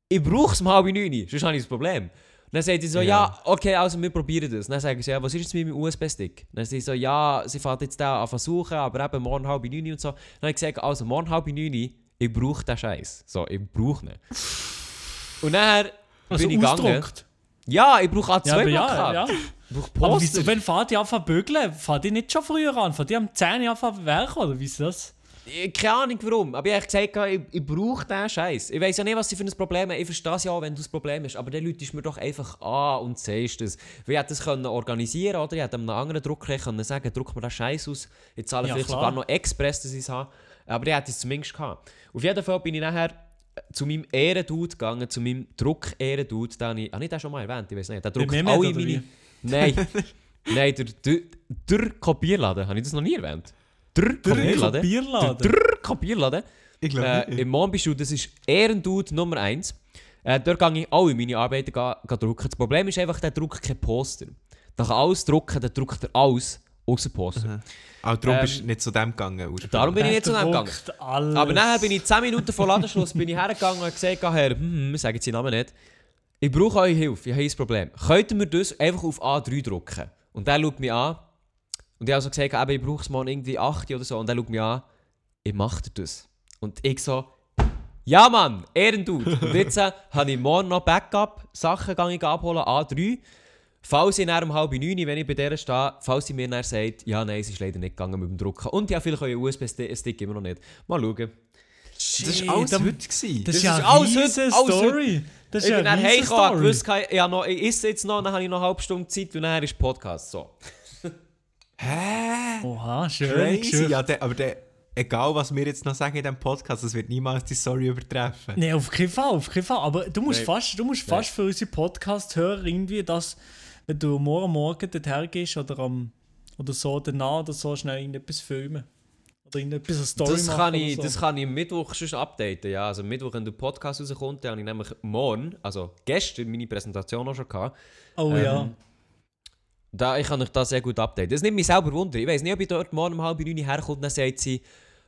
ich brauche es um halb neun, sonst habe ich das Problem. Dann sagt sie so, ja. Ja. okay, also wir probieren das. Dann sage ich so, ja, was ist jetzt mit meinem USB-Stick? Dann sagt sie so, ja, sie fährt jetzt da an versuchen, aber eben morgen halb neun und so. Dann habe ich gesagt, also morgen halb neun, ich brauche den Scheiß. So, ich brauche ihn. Und dann Also bin ich gegangen. Ja, ich brauche A2 Ja, aber ja, Plakat. ja. Ich brauche Aber Poster. wieso, wenn fahrt ihr einfach bügeln, fahrt ihr nicht schon früher an? Fahrt ihr am 10 Uhr einfach werken, oder wie ist das? Ich- Keine Ahnung warum, aber ich habe gesagt, ich, ich brauche diesen Scheiß. Ich weiß ja nicht, was sie für ein Problem haben. Ich verstehe es ja auch, wenn du das Problem hast. Aber dann läutest du mir doch einfach an und sagst das. Weil ich hätte das können organisieren oder ich hätte einem anderen Drucker können sagen, druck mir den Scheiß aus. Ich zahle Ja, vielleicht klar. sogar noch Express, dass ich es habe. Aber ich hätte es zumindest gehabt. Auf jeden Fall bin ich nachher zu meinem Ehrendude gegangen, zu meinem Druck-Ehrendude. Den ich, habe ich den schon mal erwähnt? Ich weiß nicht. Der druckt alle meine... wie? Nein. Nein, der, der, der Kopierladen. Habe ich das noch nie erwähnt? Der Der Kopierladen. Kopierladen. Der, der Kopierladen. Ich glaube Äh, nicht. Im Monbischul, das ist Ehrendude Nummer 1. Äh, dort gehe ich alle meine Arbeiten ga, ga drucken. Das Problem ist einfach, der druckt kein Poster. Nach alles drucken, dann druckt er alles außer Poster. Auch darum ähm, bist du nicht zu dem gegangen. Darum bin ich Der nicht zu dem gegangen. Alles. Aber nachher bin ich 10 Minuten vor Ladenschluss bin ich hergegangen und gesagt, Herr, hm, wir sagen jetzt Namen nicht. Ich brauche eure Hilfe, ich habe ein Problem. Könnt ihr mir das einfach auf A3 drucken? Und der schaut mich an. Und ich habe so gesagt, eben, ich brauche es mal irgendwie 8 oder so. Und der schaut mich an, ich mache das. Und ich so, ja Mann, Ehrendude. Und jetzt äh, habe ich morgen noch Backup-Sachen ich abholen, A3. Falls ich nach um halb neun, wenn ich bei der stehe, falls sie mir dann sagt, ja nein, es ist leider nicht gegangen mit dem Drucken. Und ja, vielleicht euren USB-Stick immer noch nicht. Mal schauen. Das war alles da- heute. gewesen. Das Das ist ja eine alles heute- alles heute. Story. Das ist Ich ja bin dann heimgekommen, Story. gewusst, ich, noch, ich esse jetzt noch, dann habe ich noch eine halbe Stunde Zeit und dann ist Podcast. So. Hä? Oha, schön. Crazy. schön. Ja, der, aber der, egal was wir jetzt noch sagen in diesem Podcast, das wird niemals die Story übertreffen. Nein, auf keinen Fall, auf keinen Fall. Aber du musst Nein. fast, du musst fast für unsere Podcast-Hörer irgendwie, dass, wenn du morgen Morgen dorthin gehst oder, am, oder so danach oder so, schnell irgendetwas filmen. Oder irgendetwas eine Story Das machen. kann, ich, so. das kann ich am Mittwoch schon updaten. Ja. Also am Mittwoch, wenn der Podcast rauskommt, dann habe ich nämlich morgen, also gestern, meine Präsentation auch schon gehabt. Oh Ähm, ja. Da, ich kann euch das sehr gut updaten. Das nimmt mich selber Wunder. Ich weiß nicht, ob ich dort morgen um halb neun herkomme und dann sagt sie,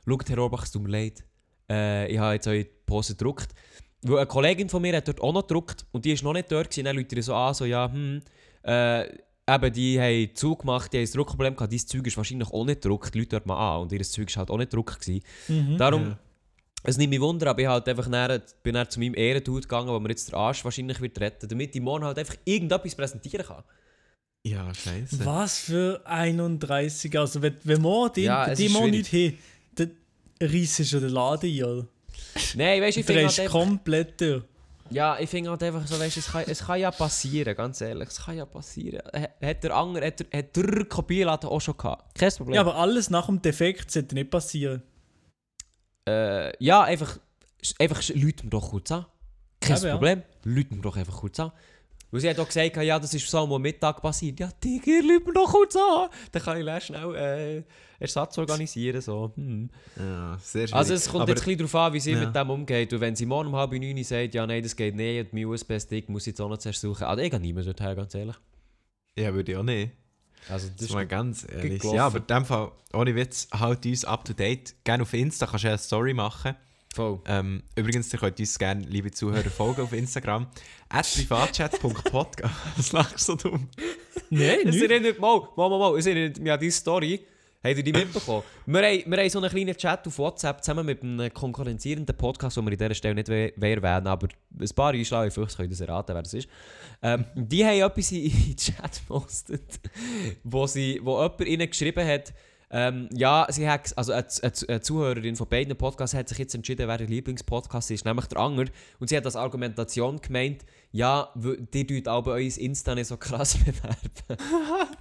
schaut, Herr Orbach, es tut mir leid. Äh, ich habe jetzt eure Pose gedruckt. Weil eine Kollegin von mir hat dort auch noch gedruckt und die ist noch nicht dort gewesen. Dann läutet ihr so an, so, ja, hm, äh, eben, die haben zugemacht, die haben ein Druckproblem gehabt, dein Zeug ist wahrscheinlich auch nicht gedruckt, die Leute dort mal an und ihr Zeug war halt auch nicht gedruckt. Gewesen. Mhm. Darum, Ja. es nimmt mich Wunder, aber ich halt einfach näher, bin dann zu meinem Ehrendude gegangen, wo mir jetzt der Arsch wahrscheinlich wird retten, damit ich morgen halt einfach irgendetwas präsentieren kann. Ja, scheiße. Was für 31. Also, wenn, wenn wir die, Ja, ja, mal schwierig. nicht haben, dann reissen schon den Laden ein, oder? Nein, weißt du, ich finde halt einfach, komplett durch. ja, ich finde halt einfach so, weißt, du, es kann, es kann ja passieren, ganz ehrlich, es kann ja passieren. H- Hat der andere, hat der, hat der Kopierladen auch schon gehabt. Kein Problem. Ja, aber alles nach dem Defekt sollte nicht passieren. äh, ja einfach, einfach lüt mir doch kurz an. Kein Eben, ja. Problem, lüt mir doch einfach kurz an. Weil sie hat auch gesagt, ja, das ist so am Mittag passiert. Ja, Digga, mir doch kurz an. Dann kann ich dann schnell äh, Ersatz organisieren. So. Hm. Ja, sehr schwierig. Also es kommt Aber jetzt ein bisschen darauf an, wie sie Ja. mit dem umgeht. Und wenn sie morgen um halb neun sagt, ja nein, das geht nicht, und mein USB-Stick muss ich jetzt auch noch zuerst suchen. Also ich gehe niemand dorthin, ganz ehrlich. Ja, würde ich auch nicht. Also Das ist mal ganz ehrlich. Ja, aber in dem Fall, ohne Witz, halt uns up to date. Gerne auf Insta kannst du ja eine Story machen. Voll. Ähm, übrigens, ihr könnt uns gerne, liebe Zuhörer, folgen auf Instagram. at privatchat.podcast. Was lachst du so dumm? Nein, nicht. erinnert, mal, mal, mal, mal, es erinnert mich an diese Story. Habt ihr die mitbekommen? wir, haben, wir haben so einen kleinen Chat auf WhatsApp zusammen mit einem konkurrenzierenden Podcast, den wir in dieser Stelle nicht we- erwähnen, aber ein paar einschlaue Füchse können das erraten, wer das ist. Ähm, die haben etwas in, in den Chat gepostet, wo, sie, wo jemand ihnen geschrieben hat, ähm, ja, sie hat, also eine, Zuhörerin von beiden Podcasts hat sich jetzt entschieden, wer der Lieblingspodcast ist, nämlich der Anger. Und sie hat als Argumentation gemeint, ja, die tut aber euer Insta nicht so krass bewerben.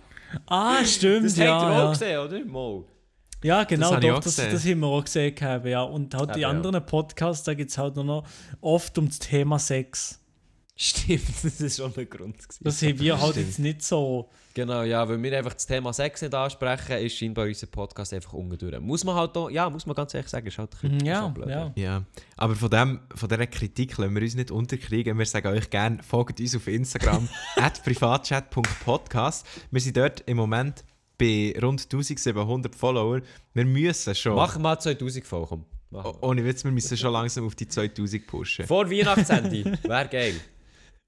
Ah, stimmt, Das ja. habt ihr auch ja. gesehen, oder? Mal. Ja, genau, ich doch, auch das, das haben wir auch gesehen. gehabt, Ja. Und halt die Ja, ja. anderen Podcasts, da geht es halt nur noch oft um das Thema Sex. Stimmt, das ist schon ein Grund. Gewesen. Das haben wir halt Stimmt. jetzt nicht so. Genau, ja, weil wir einfach das Thema Sex nicht ansprechen, ist scheinbar unser Podcast einfach ungeduldig. Muss man halt auch, ja, muss man ganz ehrlich sagen, ist halt ein bisschen Ja, so blöd. ja. Ja, aber von, dem, von dieser Kritik lassen wir uns nicht unterkriegen. Wir sagen euch gerne, folgt uns auf Instagram at privatchat.podcast. Wir sind dort im Moment bei rund 1700 Follower. Wir müssen schon, Machen wir 2000 voll, komm. Machen wir. ohne Witz, wir müssen schon langsam auf die 2000 pushen. Vor Weihnachtsende, wäre geil.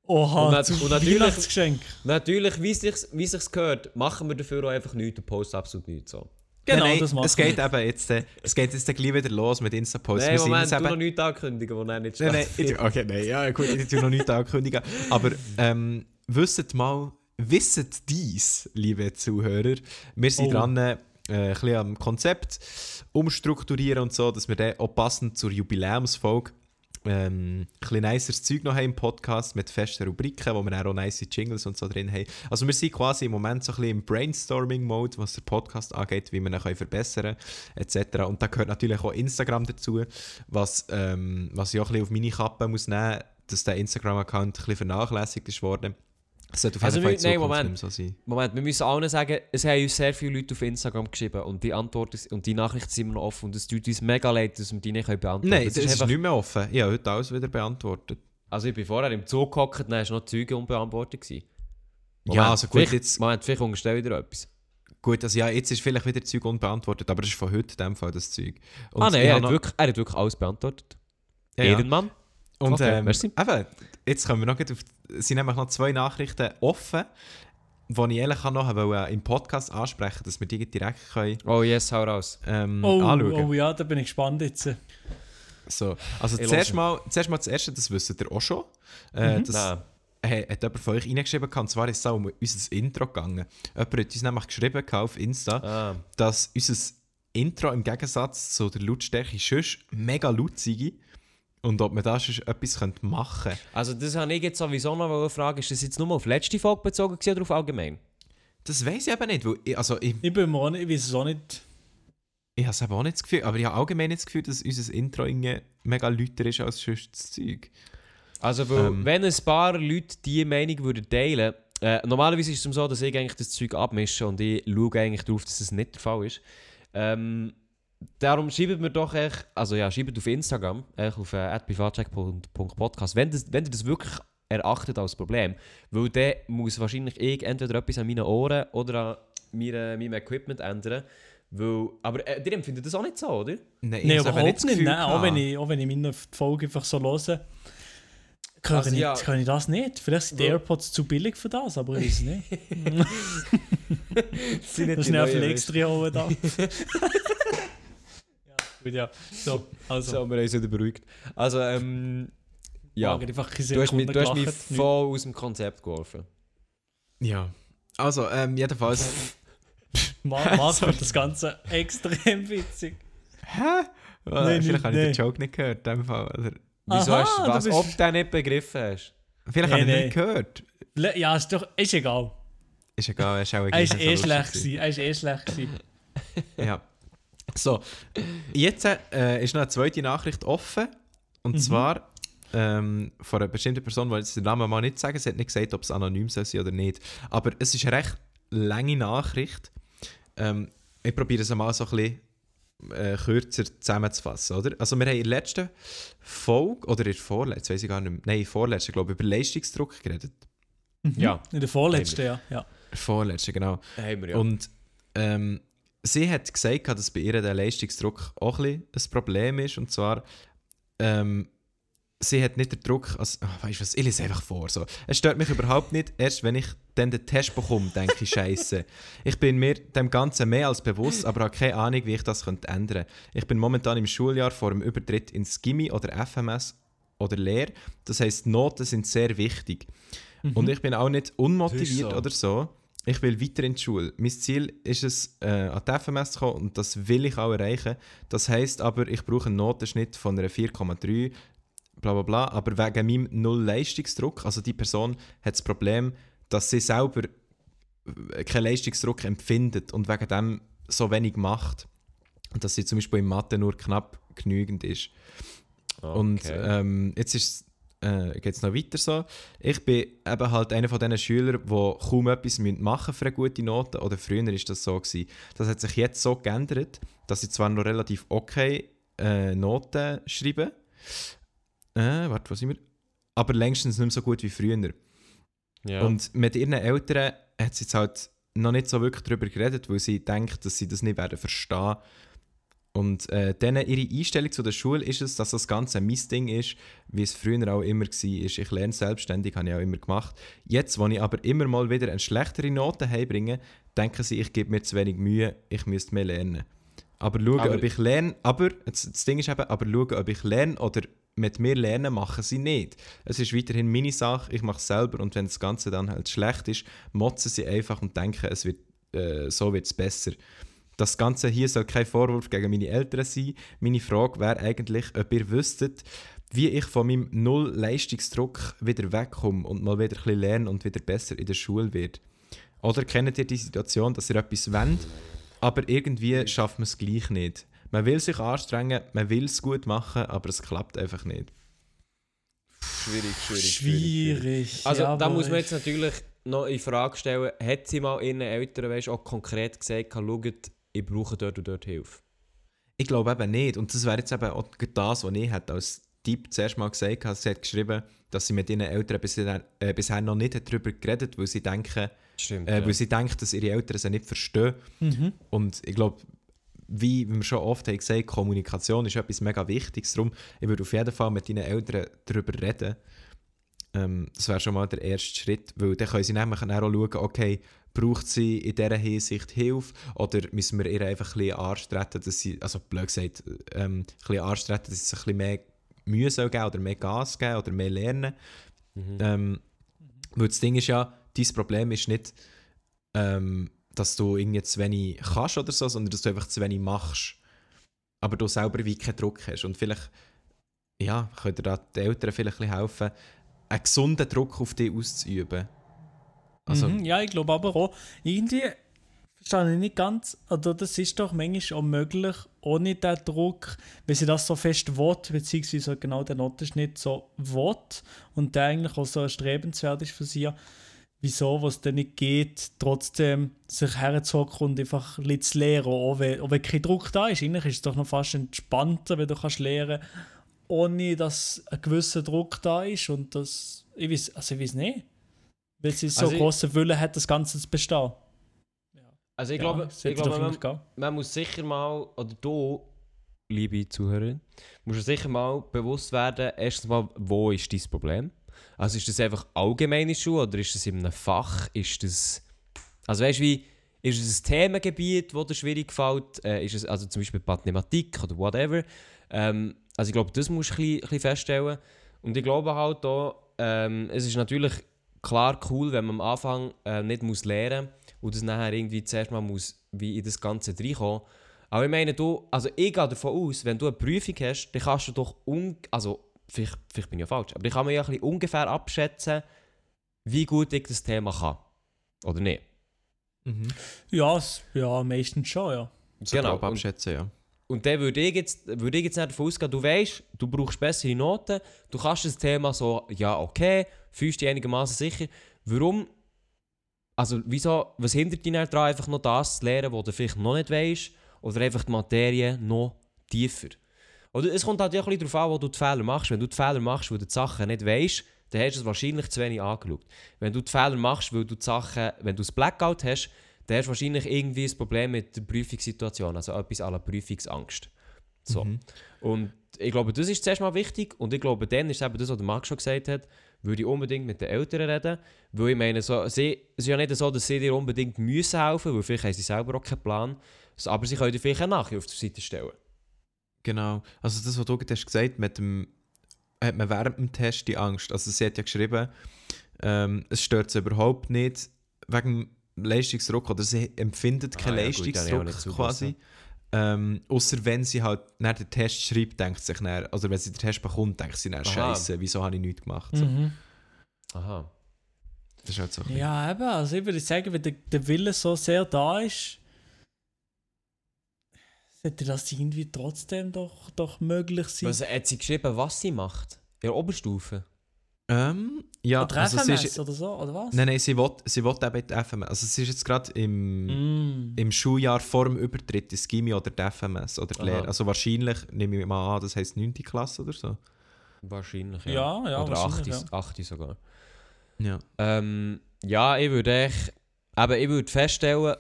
Oha, Und nat- zu und natürlich-. Natürlich, wie es sich wie sich's gehört, machen wir dafür auch einfach nichts und posten absolut nichts so. Genau, nein, nein, das machen es geht eben jetzt, äh, es geht jetzt gleich wieder los mit Insta-Posts. Nein, Wir Moment, du eben- noch nichts ankündigen, wo er nicht Nein, nein, stattfindet. ich, okay, nein, ja gut, ich tue noch nichts ankündigen. Aber ähm, wisset mal, wisset dies, liebe Zuhörer, wir sind Oh. dran, äh, ein bisschen am Konzept umstrukturieren und so, dass wir dann auch passend zur Jubiläumsfolge ähm, ein bisschen niceres Zeug noch haben im Podcast mit festen Rubriken, wo wir auch nice Jingles und so drin haben. Also wir sind quasi im Moment so ein bisschen im Brainstorming-Mode, was der Podcast angeht, wie wir ihn verbessern können, etc. Und da gehört natürlich auch Instagram dazu, was, ähm, was ich auch ein bisschen auf meine Kappe muss nehmen, dass der Instagram-Account ein bisschen vernachlässigt ist worden. Das sollte auf Also jeden Fall in wir- nein, Moment. so sein. Moment, wir müssen allen sagen, es haben uns sehr viele Leute auf Instagram geschrieben und die Antworten und die Nachrichten sind immer noch offen und es tut uns mega leid, dass wir die nicht können beantworten Nein, können. das ist, nicht mehr offen. Ich habe heute alles wieder beantwortet. Also ich bin vorher im Zug gehockt, dann war noch Züge unbeantwortet. Gewesen. Ja, also gut, jetzt- Moment, vielleicht unterstelle ich wieder etwas. Gut, also ja, jetzt ist vielleicht wieder Zeug unbeantwortet, aber es ist von heute in dem Fall das Zeug. Und ah nein, er hat, wirklich, er hat wirklich alles beantwortet. Ja, ja. Ehrenmann. Und Okay, ähm, merci. eben, jetzt kommen wir noch auf, es sind nämlich noch zwei Nachrichten offen, die ich ehrlich noch wollte, im Podcast ansprechen, dass wir die direkt können, Oh yes, hau raus. ähm, Oh, anschauen oh ja, da bin ich gespannt jetzt. So, also Ich zuerst mal, zuerst mal das Erste, das wisst ihr auch schon. Äh, das Nein. hat, hat jemand von euch reingeschrieben, und zwar ist es auch um unser Intro gegangen. Jemand hat uns nämlich geschrieben auf Insta, Ah. dass unser Intro im Gegensatz zu der Lautstärke sonst mega laut sei und ob man da sonst etwas könnte machen könnte. Also das habe ich jetzt sowieso noch eine Frage. Ist das jetzt nur auf die letzte Folge bezogen gewesen oder auf allgemein? Das weiß ich eben nicht, weil ich, also ich, Ich bin mir auch nicht, ich weiß es auch nicht. ich habe es eben auch nicht das Gefühl, aber ich habe allgemein nicht das Gefühl, dass unser Intro irgendwie mega lauter ist als sonst das Zeug. Also weil, Ähm. wenn ein paar Leute diese Meinung würden teilen äh, normalerweise ist es so, dass ich eigentlich das Zeug abmische und ich schaue eigentlich darauf, dass das nicht der Fall ist. Ähm, darum schreibt mir doch echt, also ja, schreibt auf Instagram, echt auf äh, privatcheck.podcast, wenn, das, wenn ihr das wirklich erachtet als Problem, weil dann muss wahrscheinlich ich entweder etwas an meinen Ohren oder an meiner, meinem Equipment ändern. Weil, aber äh, ihr empfindet das auch nicht so, oder? Nein, eben überhaupt das nicht. Gefühl Nein, auch, wenn ich, auch wenn ich meine Folge einfach so höre, kann, Also, ich, ja. kann ich das nicht. Vielleicht sind die AirPods zu billig für das, aber ich weiß es nicht. sind Das ist nicht viel extra oben da. ja, gut, ja. So, also. So, wir haben uns wieder beruhigt. Also, ähm, ja. Du hast, mich, du hast mich voll aus dem Konzept geworfen. Ja. Also, ähm, jedenfalls. Marc findet das Ganze extrem witzig. Hä? Äh, Nein, vielleicht habe ich den nein. Joke nicht gehört, in dem Fall. Oder, Wieso Aha, hast du du was, bist- ob du den nicht begriffen hast? vielleicht Nee, habe ich ihn nee. nicht gehört. Le- Ja, ist doch ist egal. Ist egal, er ist auch Er ist eh schlecht gewesen. Er ist eh schlecht gewesen. Ja. So, jetzt äh, ist noch eine zweite Nachricht offen. Und Mhm. zwar ähm, von einer bestimmten Person, die jetzt den Namen mal nicht sagen, sie hat nicht gesagt, ob es anonym soll sein oder nicht. Aber es ist eine recht lange Nachricht. Ähm, ich probiere es mal so ein bisschen äh, kürzer zusammenzufassen, oder? Also wir haben in der letzten Folge, oder in der vorletzten, weiß ich gar nicht mehr, nein, in der vorletzten, glaube ich, über Leistungsdruck geredet. Ja. In der vorletzten, ja. ja. Vorletzte, genau. Haben wir ja. Und ähm, sie hat gesagt, dass bei ihr der Leistungsdruck auch ein, ein Problem ist. Und zwar ähm, sie hat nicht den Druck, also, oh, weißt du was, ich lese einfach vor. So. Es stört mich überhaupt nicht, erst wenn ich dann den Test bekomme, denke ich, Scheiße. Ich bin mir dem Ganzen mehr als bewusst, aber habe keine Ahnung, wie ich das könnte ändern könnte. Ich bin momentan im Schuljahr vor dem Übertritt ins Gimmi oder FMS oder Lehr. Das heisst, Noten sind sehr wichtig. Und ich bin auch nicht unmotiviert so. oder so. Ich will weiter in die Schule. Mein Ziel ist es, äh, an die FMS zu kommen und das will ich auch erreichen. Das heisst aber, ich brauche einen Notenschnitt von einer 4,3 bla bla bla, aber wegen meinem Null-Leistungsdruck, also die Person hat das Problem, dass sie selber äh, keinen Leistungsdruck empfindet und wegen dem so wenig macht. Und dass sie zum Beispiel in Mathe nur knapp genügend ist. Und Okay. ähm, jetzt ist äh, geht es noch weiter so. Ich bin eben halt einer von diesen Schülern, die kaum etwas müssen machen für eine gute Note. Oder früher war das so. Gewesen. Das hat sich jetzt so geändert, dass ich zwar noch relativ okay äh, Noten schreibe. Äh, warte, wo sind wir? Aber längstens nicht mehr so gut wie früher. ja. Und mit ihren Eltern hat sie jetzt halt noch nicht so wirklich darüber geredet, weil sie denkt, dass sie das nicht werden verstehen. Und äh, denen ihre Einstellung zu der Schule ist es, dass das Ganze mein Ding ist, wie es früher auch immer war. Ich lerne selbstständig, habe ich auch immer gemacht. Jetzt, wo ich aber immer mal wieder eine schlechtere Note heimbringe, denken sie, ich gebe mir zu wenig Mühe, ich müsste mehr lernen. Aber schauen, Aber- ob ich lerne, aber das, Ding ist eben, aber schauen, ob ich lerne oder mit mir lernen, machen sie nicht. Es ist weiterhin meine Sache, ich mache es selber und wenn das Ganze dann halt schlecht ist, motzen sie einfach und denken, es wird, äh, so wird es besser. Das Ganze hier soll kein Vorwurf gegen meine Eltern sein. Meine Frage wäre eigentlich, ob ihr wüsstet, wie ich von meinem Null-Leistungsdruck wieder wegkomme und mal wieder ein bisschen lerne und wieder besser in der Schule werde. Oder kennt ihr die Situation, dass ihr etwas wollt, aber irgendwie schafft man es gleich nicht? Man will sich anstrengen, man will es gut machen, aber es klappt einfach nicht. schwierig, schwierig, Schwierig. Also ja, da muss man jetzt natürlich noch in Frage stellen, hat sie mal ihren Eltern weißt, auch konkret gesagt, schaut, ich brauche dort und dort Hilfe? Ich glaube eben nicht. Und das wäre jetzt eben auch das, was ich hätte als Tipp zuerst mal gesagt habe. Sie hat geschrieben, dass sie mit ihren Eltern bisher, äh, bisher noch nicht hat darüber geredet weil sie denken, Stimmt. äh, ja. weil sie denkt, dass ihre Eltern sie nicht verstehen. Mhm. Und ich glaube, wie wir schon oft haben gesagt, Kommunikation ist etwas mega Wichtiges. Darum, ich würde auf jeden Fall mit deinen Eltern darüber reden. Ähm, das wäre schon mal der erste Schritt, weil dann können sie nämlich dann auch schauen, okay, braucht sie in dieser Hinsicht Hilfe oder müssen wir ihr einfach ein bisschen anstreten, dass sie, also blöd gesagt, ähm, ein bisschen anstreten, dass sie sich ein bisschen mehr Mühe soll geben oder mehr Gas geben oder mehr lernen. Mhm. Ähm, weil das Ding ist ja, dein Problem ist nicht, ähm, dass du irgendwie zu wenig kannst oder so, sondern dass du einfach zu wenig machst. Aber du selber wie keinen Druck hast. Und vielleicht, ja, können dir da die Eltern vielleicht helfen, einen gesunden Druck auf dich auszuüben. Also, mhm, ja, ich glaube aber auch, irgendwie verstehe ich nicht ganz, oder das ist doch manchmal auch möglich, ohne den Druck, wenn sie das so fest will, beziehungsweise genau der Notenschnitt so will und der eigentlich auch so erstrebenswert ist für sie, wieso, was dann nicht geht, trotzdem sich herzocken und einfach ein bisschen zu lernen, auch wenn, auch wenn kein Druck da ist. Eigentlich ist es doch noch fast entspannter, wenn du kannst lernen ohne dass ein gewisser Druck da ist und das, ich weiß, also ich weiß nicht. Weil sie so Also ich- große Wille hat, das Ganze zu bestehen. Also ich Ja, glaube, ich glaube man, man muss sicher mal, oder du, liebe Zuhörerin, musst dir sicher mal bewusst werden, erstens mal, wo ist dein Problem? Also ist das einfach allgemeine Schule oder ist das in einem Fach? Ist das, also weißt du wie, ist es ein Themengebiet, das dir schwierig fällt? Äh, ist es also zum Beispiel Mathematik oder whatever? Ähm, also ich glaube, das musst du ein bisschen, ein bisschen feststellen. Und ich glaube halt auch, ähm, es ist natürlich klar cool, wenn man am Anfang äh, nicht muss lernen muss und das nachher irgendwie zuerst mal muss, wie in das Ganze reinkommen. Aber ich meine, du, also ich gehe davon aus, wenn du eine Prüfung hast, dann kannst du doch, un also vielleicht, vielleicht bin ich ja falsch, aber ich kann mir ja ein bisschen ungefähr abschätzen, wie gut ich das Thema kann. Oder nicht? mhm. Ja, ja, meistens schon, ja. so Genau, abschätzen, ja. Und dann würde ich jetzt, würde ich jetzt nicht davon ausgehen, du weißt, du brauchst bessere Noten, du kannst das Thema so, ja, okay, fühlst dich einigermaßen sicher. Warum, also wieso, was hindert dich daran, einfach noch das zu lernen, was du vielleicht noch nicht weißt, oder einfach die Materie noch tiefer? Oder es kommt halt auch ein bisschen darauf an, wo du die Fehler machst. Wenn du die Fehler machst, weil du die Sachen nicht weißt, dann hast du es wahrscheinlich zu wenig angeschaut. Wenn du die Fehler machst, weil du die Sachen, wenn du das Blackout hast, dann hast du wahrscheinlich irgendwie ein Problem mit der Prüfungssituation, also etwas la Prüfungsangst. So. Mhm. Und ich glaube, das ist zuerst mal wichtig. Und ich glaube, dann ist eben das, was der Max schon gesagt hat, würde ich unbedingt mit den Eltern reden. Weil ich meine, so, sie, es ist ja nicht so, dass sie dir unbedingt müssen helfen weil vielleicht haben sie selber auch keinen Plan. Aber sie können dir vielleicht eine Nachricht auf die Seite stellen. Genau. Also das, was du gerade hast gesagt mit dem hat man während dem Test die Angst. Also sie hat ja geschrieben, ähm, es stört sie überhaupt nicht wegen Leistungsdruck oder sie empfindet keinen Ah, ja, gut, Leistungsdruck nicht quasi. Ähm, Außer wenn sie halt nach den Test schreibt, denkt sie sich dann, oder wenn sie den Test bekommt, denkt sie dann. Scheiße, wieso habe ich nichts gemacht? So. Mhm. Aha. Das ist halt so ein bisschen- Ja, eben. Also ich würde sagen, wenn der, der Wille so sehr da ist, sollte das irgendwie trotzdem doch, doch möglich sein. Was, hat sie geschrieben, was sie macht? In der Oberstufe? Ähm, ja, oder also sie FMS ist, oder so, oder was? Nein, nein, sie will, sie will eben die FMS. Also sie ist jetzt gerade im, Mm. im Schuljahr vor dem Übertritt ins Gimmi oder die FMS oder die Aha. Lehre. Also wahrscheinlich, nehme ich mal an, das heisst 9. Klasse oder so. Wahrscheinlich, ja. Ja, ja, Oder wahrscheinlich, 8, 8 sogar. Ja. Ähm, ja, ich würde echt, aber ich würde feststellen,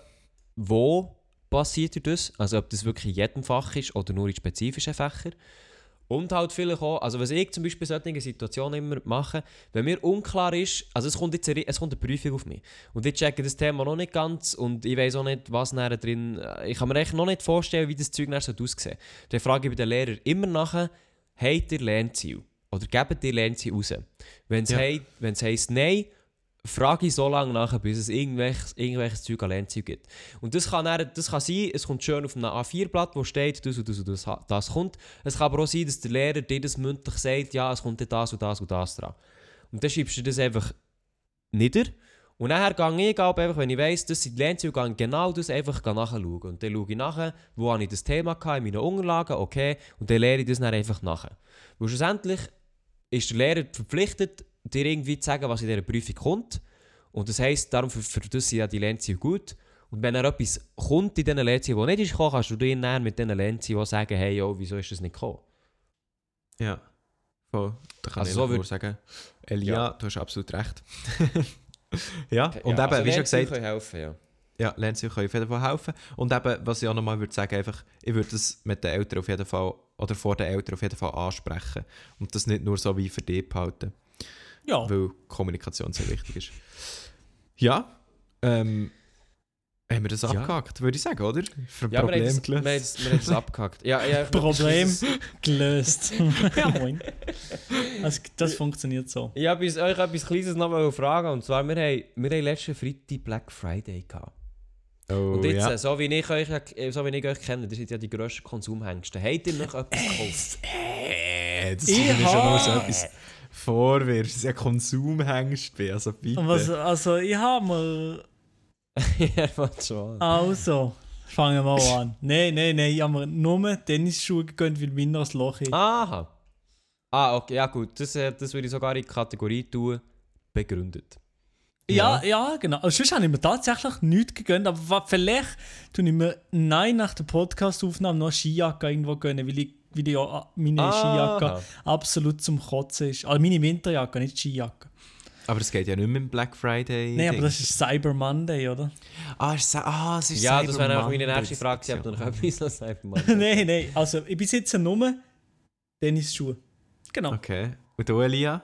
wo passiert das? Also ob das wirklich in jedem Fach ist oder nur in spezifischen Fächern. Und halt vielleicht auch, also was ich zum Beispiel in solchen Situationen immer mache, wenn mir unklar ist, also es kommt jetzt eine, es kommt eine Prüfung auf mich und ich checke das Thema noch nicht ganz und ich weiß auch nicht, was nachher drin, ich kann mir echt noch nicht vorstellen, wie das Zeug nachher aussehen soll. Dann frage ich bei den Lehrern immer nachher, habt ihr Lernziel? Oder gebt ihr Lernziel raus? Wenn es Ja. heisst Nein, frage ich so lange nachher, bis es irgendwelches, irgendwelches Zeug an Lernziel gibt. Und das kann, dann, das kann sein, es kommt schön auf einem A4-Blatt, wo steht, das und das und das, das kommt. Es kann aber auch sein, dass der Lehrer dir das mündlich sagt, ja, es kommt das und das und das dran. Und dann schreibst du das einfach nieder. Und nachher gehe ich einfach, wenn ich weiss, das sind die ich genau das einfach nachschauen. Und dann schaue ich nachher, wo habe ich das Thema gehabt, in meinen Unterlagen, okay, und dann lehre ich das dann einfach nachher. Weil schlussendlich ist der Lehrer verpflichtet, dir irgendwie zu sagen, was in dieser Prüfung kommt. Und das heisst, darum für, für das sind ja die Lernziele gut. Und wenn er etwas kommt in diesen Lernzielen, das nicht ist gekommen, kannst du dir dann mit diesen Lernzielen sagen, hey, yo, wieso ist das nicht gekommen? Ja. Voll. Da kann Also ich so so nur würd- sagen, Elia, Ja. du hast absolut recht. ja, und Ja, eben, also wie schon gesagt, können helfen, ja. ja, Lernziele können auf jeden Fall helfen. Und eben, was ich auch nochmal würde sagen, einfach, ich würde das mit den Eltern auf jeden Fall, oder vor den Eltern auf jeden Fall ansprechen. Und das nicht nur so wie für dich behalten. Ja. weil Kommunikation sehr wichtig ist. Ja, ähm, haben wir das Ja. abgehakt, würde ich sagen, oder? Für Ja, wir haben Problem das, wir haben gelöst. das, wir haben das abgehakt. Ja, ja, Problem gelöst. ja, moin. Also, das funktioniert so. Ich habe euch etwas Kleines noch mal fragen. Und zwar, wir haben, wir haben letzten Freitag Black Friday gehabt. Oh, Und jetzt, ja. äh, so, wie ich euch, äh, so wie ich euch kenne, das sind ja die grössten Konsumhengste. Habt ihr noch etwas gekauft? Äh, das Ich ist schon mal so etwas vorwirfst. Das ist ja Konsumhengst bin, also bitte. Was, also, ich habe mal. ja, warte schon. Also, fangen wir mal an. Nein, nein, nein, ich habe mir nur Tennisschuhe gegönnt, weil meiner ein Loch hat. Aha. Ah, okay, ja gut. Das, äh, das würde ich sogar in die Kategorie tun. Begründet. Ja, ja, genau. Also, sonst habe ich mir tatsächlich nichts gegönnt, aber vielleicht tue ich mir nein nach der Podcast-Aufnahme noch eine Skijacke irgendwo gönnen, weil ich, weil ich ja meine Aha. Skijacke absolut zum Kotzen ist. Also meine Winterjacke, nicht Skijacke. Aber es geht ja nicht mehr im Black Friday. Nein, aber das ist Cyber Monday, oder? Ah, es ist, ah, es ist Ja, das wäre Cyber einfach meine Monday. nächste Frage. Sie haben noch etwas noch sagen, Mann. nein, nein. Also, ich besitze nur Tennisschuhe. Genau. Okay. Und du, Elia?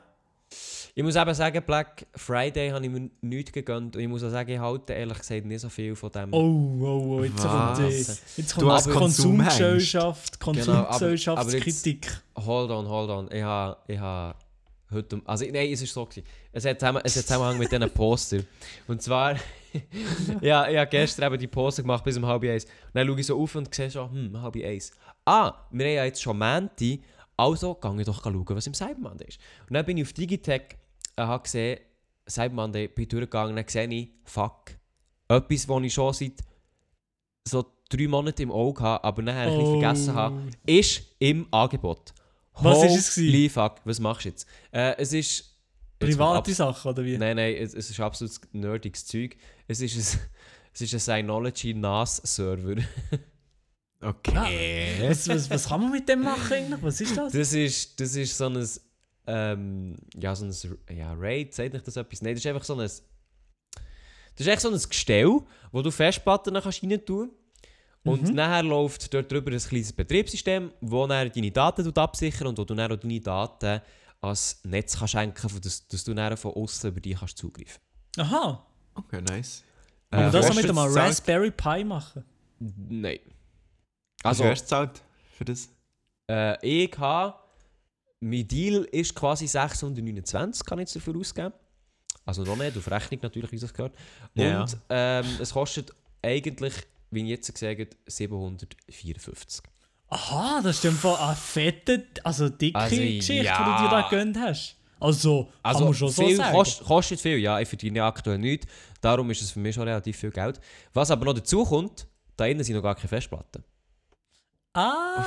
Ich muss eben sagen, Black Friday habe ich mir nichts gegönnt. Und ich muss auch sagen, ich halte ehrlich gesagt nicht so viel von dem. Oh, oh, oh, jetzt kommt, äh, Was? jetzt Du kommt Konsumgesellschaft, Genau, aber- aber Konsumgesellschaftskritik. Hold on, hold on. Ich habe ich ha heute. Also, nein, es ist so. Gewesen. Es hat, zusammen, es hat Zusammenhang mit diesen Poster. Und zwar. ja, ich habe gestern eben die Poster gemacht bis um halb eins. Und dann schaue ich so auf und sehe schon, hm, halb eins. Ah, wir haben ja jetzt schon Menti. Also gehe ich doch schauen, was im Cyber Monday ist. Und dann bin ich auf Digitech habe gesehen, Cyber Monday, bin durchgegangen, dann sehe ich, fuck, etwas, was ich schon seit so drei Monaten im Auge habe, aber nachher ein bisschen vergessen habe, ist im Angebot. Was ist es gewesen? Holy fuck, was machst du jetzt? Äh, es ist... Private Sachen, oder wie? Nein, nein, es, es ist absolut nerdiges Zeug. Es ist ein, es ist ein Synology NAS-Server. Okay. Was, was, was kann man mit dem machen eigentlich? Was ist das? Das ist, das ist so ein... Ähm, ja, so ein... Ja, Raid, sagt nicht das etwas? Nein, das ist einfach so ein... Das ist echt so ein Gestell, wo du Festplatten kannst rein tun Und Mhm. nachher läuft dort drüber ein kleines Betriebssystem, wo dann deine Daten absichern und wo du dann auch deine Daten als Netz kannst schenken kannst, dass, dass du dann von außen über die kannst zugreifen Aha. Okay, nice. Aber Äh, das hast auch mit einem? Raspberry Pi machen. Nein. Also, hast du gezahlt für das? äh, ich habe, mein Deal ist quasi 629, kann ich jetzt dafür ausgeben. Also noch nicht, auf Rechnung natürlich, wie das gehört. Und Ja. ähm, es kostet eigentlich, wie ich jetzt gesagt habe, 754. Aha, das ist einfach eine fette, also dicke Also, Geschichte, die du ja. dir da gönnt hast. Also, kann Also man schon so viel, sagen. kost, kostet viel, ja. Ich verdiene aktuell nichts. Darum ist es für mich schon relativ viel Geld. Was aber noch dazu kommt, da innen sind noch gar keine Festplatten. Ah,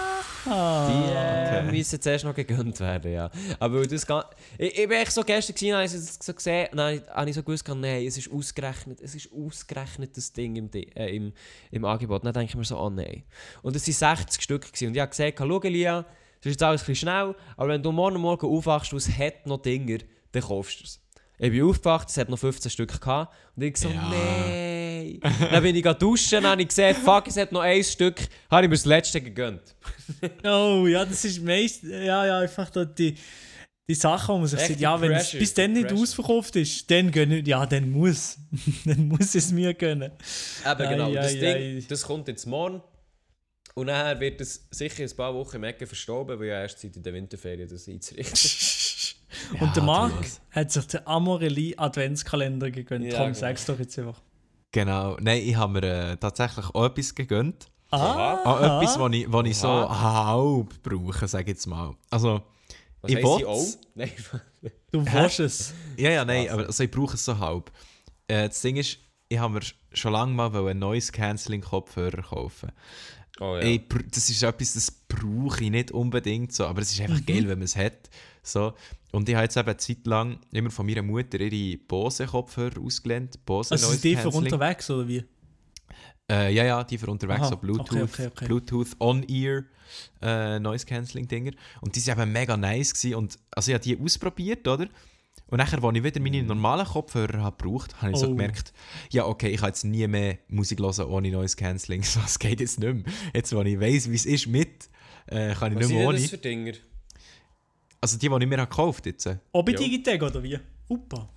Die äh, Okay. müssen zuerst noch gegönnt werden, ja. Aber das ich, ich bin echt so gestern gewesen, habe ich es so gesehen, und dann habe ich- so gewusst, nein, es ist ausgerechnet, es ist ausgerechnet das Ding im, äh, im, im Angebot. Dann denke ich mir so, oh nein. Und es waren 60 Stück gewesen. und ich habe gesagt, schau Lia, das ist jetzt alles ein bisschen schnell, aber wenn du morgen Morgen aufwachst und es hat noch Dinger, dann kaufst du es. Ich bin aufgewacht, es hat noch 15 Stück gehabt und ich so, Ja. nein. Dann bin ich duschen, dann habe ich gesehen, fuck, es hat noch ein Stück, habe ich mir das letzte gegönnt. oh ja, das ist meist, ja, ja, einfach da die, die Sache, wo man sich Echt sagt, ja, wenn es bis dann nicht Pressure. ausverkauft ist, dann gönne ja, dann muss, dann muss es mir gönnen. Eben genau. ei, das ei. Ding, das kommt jetzt morgen. Und nachher wird es sicher ein paar Wochen im Ecken verstoben, weil ja erst Zeit in der Winterferien das einzurichten. Und der Marc hat sich den Amorelie Adventskalender gegönnt. Ja, Tom, genau. sag's doch jetzt einfach. Genau. Nein, ich habe mir äh, tatsächlich auch etwas gegönnt. Ah, Auch etwas, was ich, was ich so halb brauche, sage ich jetzt mal. Also, Was Ich auch? Nein. du willst es. ja, ja, nein, aber also ich brauche es so halb. Äh, das Ding ist, ich habe mir schon lange mal einen Noise Cancelling Kopfhörer kaufen. Oh ja. Ey, das ist etwas, das brauche ich nicht unbedingt so, aber es ist einfach geil, wenn man es hat. So. Und ich habe jetzt eben eine Zeit lang immer von meiner Mutter ihre Bose-Kopfhörer ausgelernt. Bose Also sind die für unterwegs, oder wie? Äh, ja, ja, die für unterwegs, Aha, so Bluetooth, okay, okay, okay. Bluetooth On-Ear äh, Noise Cancelling Dinger. Und die waren eben mega nice gewesen. und also ich habe die ausprobiert, oder? Und nachher, als ich wieder meine normalen Kopfhörer habe gebraucht, habe ich so Oh. gemerkt, ja okay, ich kann jetzt nie mehr Musik hören ohne Noise Cancelling. So, das geht jetzt nicht mehr. Jetzt, wo ich weiss, wie es ist mit, äh, kann ich Was nicht sind mehr ohne. das für Dinger? Also die, die ich mir habe gekauft jetzt. Äh, Auch bei. Digitec, oder wie? Upa.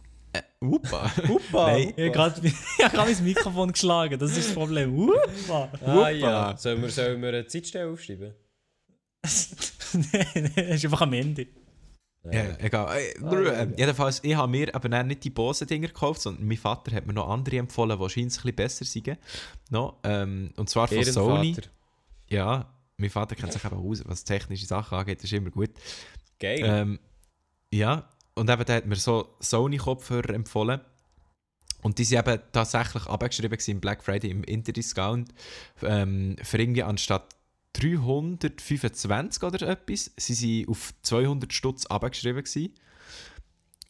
Upa. Upa! Nein. Ich habe gerade ich hab grad mein Mikrofon geschlagen, das ist das Problem. Upa. Ah ja. Sollen wir, sollen wir eine Zeitstelle aufschreiben? nein, nein, das ist einfach am Ende. Ja, egal. Äh, Ah, ja, äh, jedenfalls, ich habe mir aber dann nicht die Bose-Dinger gekauft, sondern mein Vater hat mir noch andere empfohlen, die scheinbar ein bisschen besser sind. No, ähm, und zwar von Sony. Ehrenvater. Ja, mein Vater kennt sich eben aus, was technische Sachen angeht, das ist immer gut. Geil. Ähm, ja, und eben der hat mir so Sony-Kopfhörer empfohlen. Und die sind eben tatsächlich abgeschrieben im Black Friday im Interdiscount. Ähm, für irgendwie anstatt 325 oder etwas, sie sind auf 200 Stutz abgeschrieben gewesen.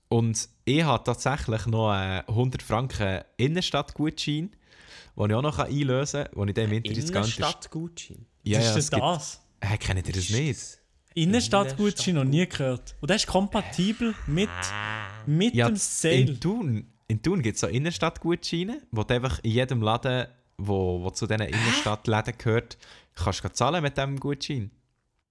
Und ich habe tatsächlich noch einen 100 Franken Innenstadtgutschein, den ich auch noch einlösen kann, den ich dann im Interdiscount... Innenstadtgutschein. Ja, ja, ist es denn gibt- das? Hä, kennt ihr das nicht? Innenstadtgutschein noch nie gehört. Und das ist kompatibel mit, mit Ja, dem Sale. In Thun, in Thun gibt es so Innenstadtgutscheine, wo du einfach in jedem Laden, wo, wo zu diesen Innenstadtläden gehört, kannst du zahlen mit diesem Gutschein.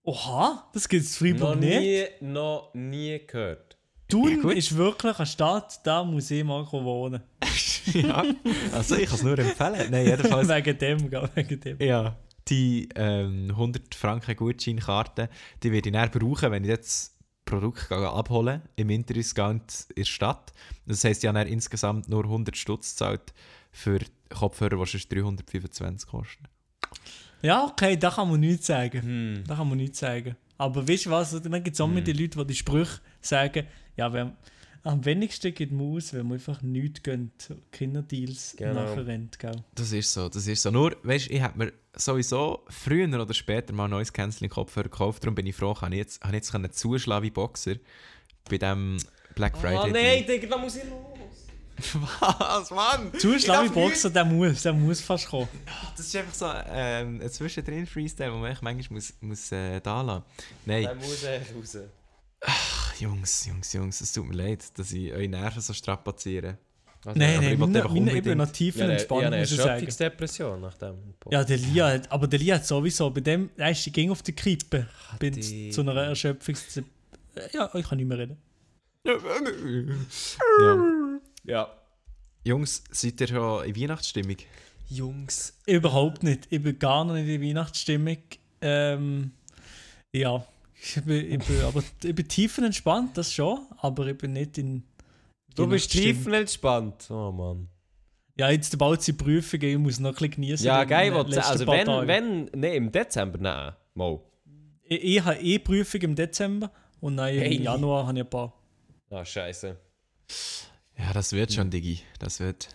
Oha, das gibt es in Noch Freiburg nicht. nie, noch nie gehört. Thun Ja, ist wirklich eine Stadt, da muss ich mal wohnen. ja, also ich kann es nur empfehlen. Nein, jedenfalls, wegen dem, gell, wegen dem. ja, die ähm, 100 Franken Gutscheinkarte, die werde ich dann brauchen, wenn ich jetzt Produkt abholen im Interdiscount in der Stadt. Das heisst, ich habe insgesamt nur 100 Stutz gezahlt für Kopfhörer, die sonst 325 kosten. Ja, okay, da kann man nichts sagen. Hm. Da kann man nichts sagen. Aber weißt du was, dann gibt es auch Hm. immer die Leute, die die Sprüche sagen, ja, wenn, am wenigsten geht man aus, wenn man einfach nichts gönnt, so Kinderdeals Genau. nachher rennt, gell. Das ist so, das ist so. Nur, weißt du, ich habe mir sowieso früher oder später mal ein neues Canceling-Kopfhörer gekauft. Darum bin ich froh, habe ich jetzt, ich jetzt können zuschlagen wie Boxer bei dem Black Friday. Ah nein, Digga, da muss ich los. Was, Mann? Zuschlag wie Boxer, der muss, der muss fast kommen. Das ist einfach so ähm, ein zwischendrin Freestyle, wo man manchmal muss, muss äh, da lassen. Nein, Der muss echt raus. Jungs, Jungs, Jungs, es tut mir leid, dass ich eure Nerven so strapaziere. Also, Nein, ich nein, wollte meine, einfach meine unbedingt- eben noch tiefer ja, eine, ja, entspannt, eine muss ich sagen. Nach dem. Ja, der Lia, hat- aber der Lia hat sowieso, bei dem, er ist ging auf der Krippe, bin die- zu einer Erschöpfungs... Ja, ich kann nicht mehr reden. ja. Ja. Jungs, seid ihr schon in Weihnachtsstimmung? Jungs. Überhaupt nicht. Ich bin gar noch nicht in Weihnachtsstimmung. Ähm, ja, ich bin, ich bin, aber ich bin tiefenentspannt, das schon, aber ich bin nicht in. Du bist tiefenentspannt. Oh Mann. Ja, jetzt bald sie Prüfungen, ich muss noch ein bisschen genießen. Ja, geil. Also wenn, Tage. wenn, ne, im Dezember, nein. Mal. Ich, ich habe eh Prüfung im Dezember und dann Hey. im Januar habe ich ein paar. Ah, scheiße. Ja, das wird schon, Digi. Das wird.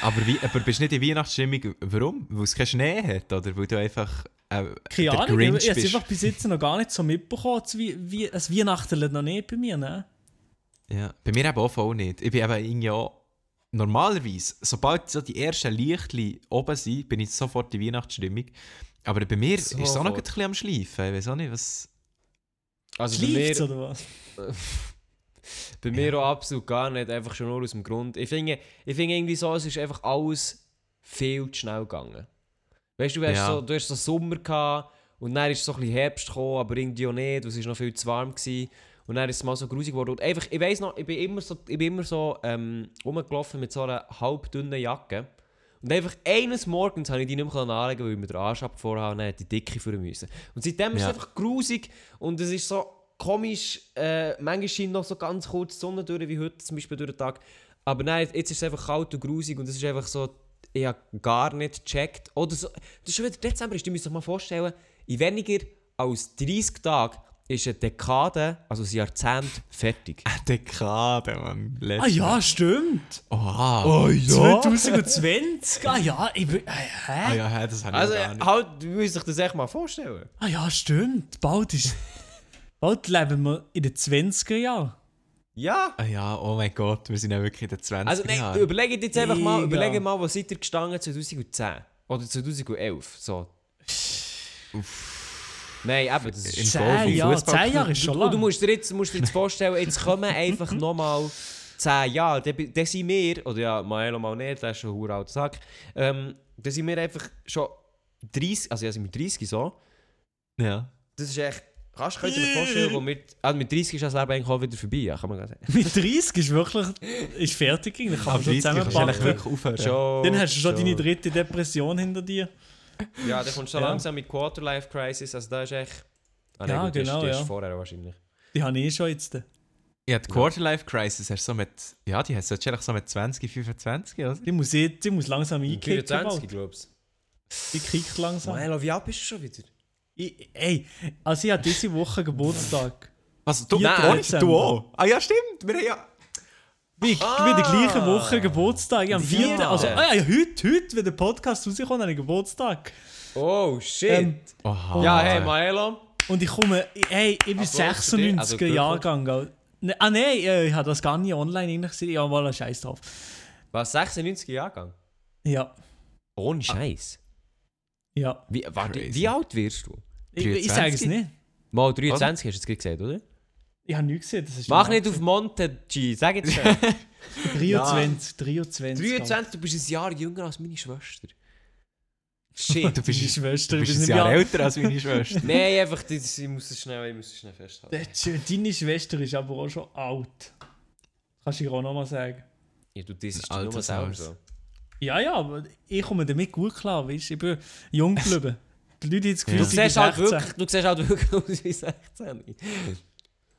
Aber, wie, aber bist du nicht in Weihnachtsstimmung? Warum? Weil es keinen Schnee hat? Oder weil du einfach äh, Keine der Ahnung, Grinch ich habe es einfach bis jetzt noch gar nicht so mitbekommen. Wie, wie, das Weihnachten noch nicht bei mir, ne? Ja, bei mir eben auch voll nicht. Ich bin eben irgendwie auch, normalerweise, sobald so die ersten Lichtli oben sind, bin ich sofort in Weihnachtsstimmung. Aber bei mir ist es auch noch ein bisschen am Schleifen. Ich weiß auch nicht, was... Also bei Schleift's mir, oder was? bei mir auch absolut gar nicht. Einfach schon nur aus dem Grund. Ich finde, ich finde irgendwie so, es ist einfach alles viel zu schnell gegangen. Weißt du, du hast, Ja. so, du hast so Sommer gehabt und dann ist so ein bisschen Herbst gekommen, aber irgendwie auch nicht, es ist noch viel zu warm gewesen. Und dann ist es mal so grusig geworden. Und einfach, ich weiss noch, ich bin immer so, ich bin immer so ähm, rumgelaufen mit so einer halbdünnen Jacke. Und einfach eines Morgens habe ich die nicht mehr anlegen, weil ich mir den Arsch abgefahren habe und dann die Dicke für müssen. Und seitdem ist Ja. es einfach grusig und es ist so komisch. Äh, manchmal scheint noch so ganz kurz die Sonne durch, wie heute zum Beispiel durch den Tag. Aber nein, jetzt ist es einfach kalt und grusig und es ist einfach so, ich habe gar nicht gecheckt. Oder so, das ist schon wieder Dezember, ist, du musst dir mal vorstellen, in weniger als 30 Tagen ist eine Dekade, also ein Jahrzehnt, fertig. Dekade, Mann. Ah ja, stimmt. Oha. Oh, 2020? Ah ja, ich bin. Äh, hä? Ah ja, hä, das habe ich Also gar nicht. halt, du musst dich das echt mal vorstellen. Ah ja, stimmt. Bald ist. Bald leben wir in den 20er Jahren. Ja. Ah ja, oh mein Gott, wir sind ja wirklich in den 20 Also nein, überlegt jetzt einfach mal, überlegt mal, wo seid ihr gestanden 2010? Oder 2011? So. Nein, eben, das ist... Zehn Jahre, zehn Jahre ist schon Und du lang. musst dir jetzt, musst dir jetzt vorstellen, jetzt kommen einfach nochmal 10 Jahre. Dann, dann sind wir, oder ja, Maelo mal nicht, der ist schon ein alter Sack, ähm, dann sind wir einfach schon 30, also ja, sind wir 30 so. Ja. Das ist echt... Kannst, könnt ihr euch vorstellen, wo mit, also mit 30 ist das Leben eigentlich auch wieder vorbei, ja, kann man sagen. Mit 30 ist wirklich. ist fertig. Dann kann man Aber schon 30 kannst du eigentlich zusammenpacken. wirklich aufhören. Schon, Dann hast du schon deine dritte Depression hinter dir. Ja, dann kommst du so Ja. langsam mit Quarterlife Crisis, also da ist echt... Ah, Ja, gut, die ist- genau, die ist ja. vorher wahrscheinlich. Die habe ich eh schon jetzt. Ja, die Quarterlife Crisis hast du so mit... Ja, die hast du wahrscheinlich so mit 20, 25, oder? Die muss, die muss langsam einkicken. 24, bald. glaubst Die kickt du? langsam. Milo, wie alt bist du schon wieder? Ich, ey, also ich habe diese Woche Geburtstag. Was, du, Vierter du, auch? Ah ja, stimmt, wir haben ja... Wie, Ah! wie in der gleichen Woche Geburtstag. Ich am Vierte. 4. Also, ah, ja, heute, heute, wenn der Podcast rauskommt, habe ich Geburtstag. Oh, shit. Ähm, Oha. ja, hey, Maelo. Und ich komme, hey, ich bin Applaus für dich. 96er Also. Jahrgang. gell. Ne, ah nein, äh, ich habe das gar nicht online gesehen. Ja, mal ein Scheiß drauf. Was, 96 Jahrgang? Ja, Ohne Scheiß. Ja. Wie, warte, Crazy. wie alt wirst du? Ich, ich sage es 23? nicht. Mal 23 hast du gerade gesagt, oder? Ich habe nichts gesehen. Das ist Mach nicht auf Monte, G, sag jetzt schon. 23, 23. 23, du bist ein Jahr jünger als meine Schwester. Shit. Du Meine bist, Schwester, du bist ein nicht Jahr Jahr. älter als meine Schwester. Nein, einfach, das, ich muss es schnell, ich muss es schnell festhalten. Deine Schwester ist aber auch schon alt. Kannst du ihr auch nochmal sagen. Ja, du, das ist nur selber so. Ja, ja, aber ich komme damit gut klar, weißt du? Ich bin jung geblieben. Die Leute haben das Gefühl, Ja. Du siehst, halt 16. wirklich, du siehst halt wirklich aus wie 16.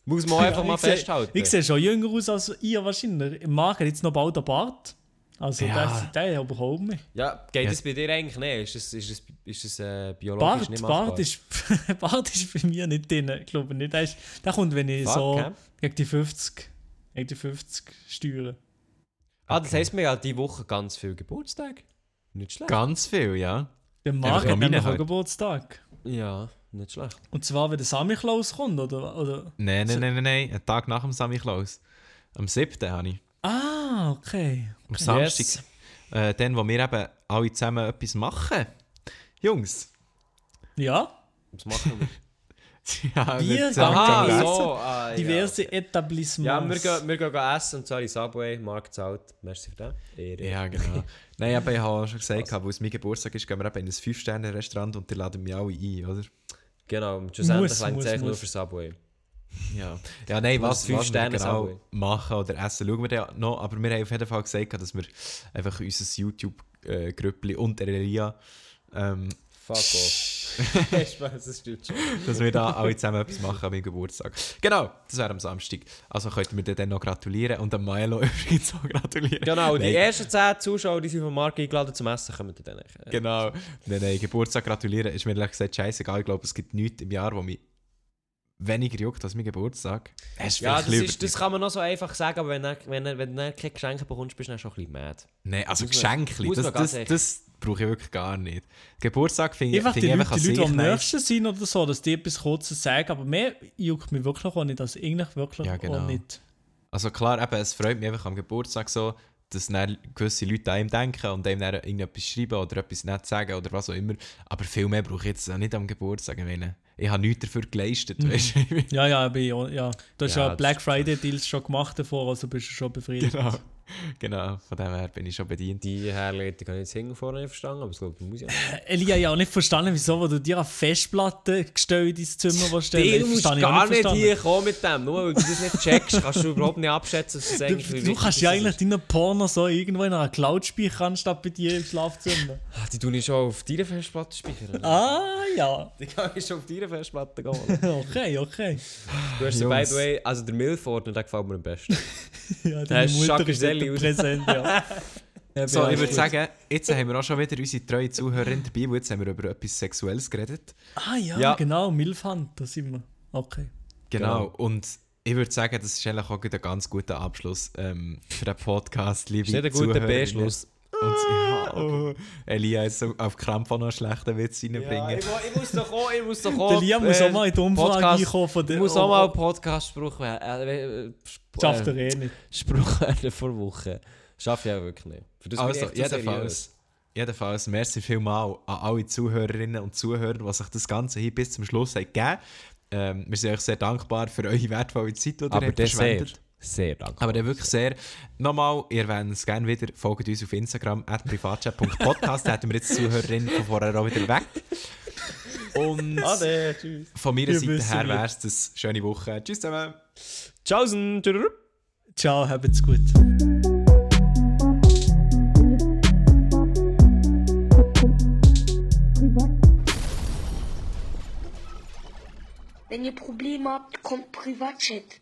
Muss man einfach Ja, mal ich seh- festhalten. Ich sehe schon jünger aus als ihr wahrscheinlich. Im Markt hat jetzt noch bald einen Bart. Also Ja. das, der überhaupt nicht. Ja, geht Ja. das bei dir eigentlich nicht? Ist das, ist das, ist das äh, biologisch Bart, nicht machbar? Bart, ist, Bart ist bei mir nicht drin. Ich glaube nicht. Der, ist, der kommt, wenn ich Fuck, so gegen die 50, gegen die 50 steuere. Ah, das heisst mir ja diese Woche ganz viel Geburtstag. Nicht schlecht. Ganz viel, ja. Der noch hat nämlich auch. Geburtstag. Ja, nicht schlecht. Und zwar, wenn der Sammy Klaus kommt, oder? oder? Nein, nein, nein, nein, nein. Ein Tag nach dem Sammy Klaus. Am 7. habe ich. Ah, okay. Am Samstag. Yes. Äh, dann, wo wir eben alle zusammen etwas machen. Jungs, Ja? Was machen wir? Ja, Bier, Essen. so. Ah, ja. Diverse Ja, Etablissements. wir gehen, wir gehen essen und zwar in Subway, Markt zahlt. Merci für das. Ehre. Ja, genau. Nein, aber ich habe auch schon gesagt, weil es mein Geburtstag ist, gehen wir eben in ein 5-Sterne-Restaurant und die laden mich alle ein, oder? Genau, und schlussendlich längt es eigentlich nur für Subway. Ja, ja nein, Was was, was wir Sterne genau Subway? machen oder essen, schauen wir dann noch. Aber wir haben auf jeden Fall gesagt, dass wir einfach unser YouTube-Grüppli und der Elia, ähm, Fuck off. Spaß, das stimmt schon. dass wir da alle zusammen etwas machen an meinem Geburtstag. Genau, das wäre am Samstag. Also könnten wir dir dann noch gratulieren und dem Milo übrigens auch gratulieren. Genau, die Nein. ersten 10 Zuschauer, die sind von Marc eingeladen zum Essen, kommen dann. Äh, Genau. Nein, nein, Geburtstag gratulieren ist mir ehrlich gesagt scheißegal. Ich glaube, es gibt nichts im Jahr, wo mich weniger juckt als mein Geburtstag. Es ist Ja, das, ist, das kann man noch so einfach sagen, aber wenn du, wenn, du- wenn du dann keine Geschenke bekommst, bist du dann schon ein bisschen mad. Nein, also Geschenke, das, das, das, brauche ich wirklich gar nicht. Geburtstag finde ich, Einfach finde die ich Leute, die Leute, die am nächsten sind oder so, dass die etwas Kurzes sagen, aber mehr juckt mich wirklich auch nicht, also eigentlich wirklich Ja, genau. auch nicht. Also klar, eben, es freut mich einfach am Geburtstag so, dass dann gewisse Leute an ihm denken und ihm dann irgendetwas schreiben oder etwas nicht sagen oder was auch immer. Aber viel mehr brauche ich jetzt auch nicht am Geburtstag. Ich meine, ich habe nichts dafür geleistet, Mhm. weißt du? Ja, ja, ich ja. Du hast Ja, ja, Black Friday Deals schon gemacht davor, also bist du schon befriedigt. genau. genau, von dem her bin ich schon bedient. Die Herleitung habe ich jetzt hinten vorne nicht verstanden, aber ich glaube, die muss ja. Elia, ich habe auch nicht verstanden, wieso, du dir eine Festplatte gestellt ins Zimmer willst Du musst ich auch gar nicht verstanden. hier kommen mit dem. Nur weil du das nicht checkst, kannst du überhaupt nicht abschätzen, es Du, eigentlich viel du kannst ja eigentlich deinen Porno so irgendwo in einer Cloud speichern, statt bei dir im Schlafzimmer. Ah, Die tue ich schon auf deiner Festplatte speichern. ah, ja. Die kann ich schon auf deiner Festplatte gehen. Okay, okay. Du hast ja, by the way, also der Milford, der gefällt mir am besten. Ja, Der Mutter ist Schackerselli dort aus- präsent, ja. So, ich würde sagen, jetzt haben wir auch schon wieder unsere treue Zuhörerin dabei, weil jetzt haben wir über etwas Sexuelles geredet. Ah ja, Ja. genau, Milfhand, da sind wir. Okay. Genau. Und ich würde sagen, das ist eigentlich auch ein ganz guter Abschluss ähm, für den Podcast, liebe Ist nicht ein guter. B-Schluss. Und ja, oh, Elia ist so auf Krampf auch noch einen schlechten Witz reinbringen. ich, mu- ich muss doch auch, ich muss doch auch. Der Liam muss auch mal in die Umfrage reinkommen von der... Ich muss auch mal einen Podcast-Spruch werden. Äh, äh, Schafft er äh, eh nicht. Spruch werden vor Woche. Schaffe ich auch wirklich nicht. Für das ich Also, jedenfalls, jedenfalls, merci vielmal an alle Zuhörerinnen und Zuhörer, die sich das Ganze hier bis zum Schluss haben gegeben ähm, Wir sind euch sehr dankbar für eure wertvolle Zeit, die ihr Aber habt verschwendet. Sehr dankbar. Aber dann wirklich sehr. Nochmal, ihr wollt es gerne wieder, folgt uns auf Instagram, at privatchat.podcast. da hätten wir jetzt die Zuhörerin von vorher auch wieder weg. Und Ade, tschüss. von meiner Wir Seite her wäre es das schöne Woche. Tschüss zusammen. Tschaußen. Tschüss. Ciao, habt's gut. Wenn ihr Probleme habt, kommt Privatchat.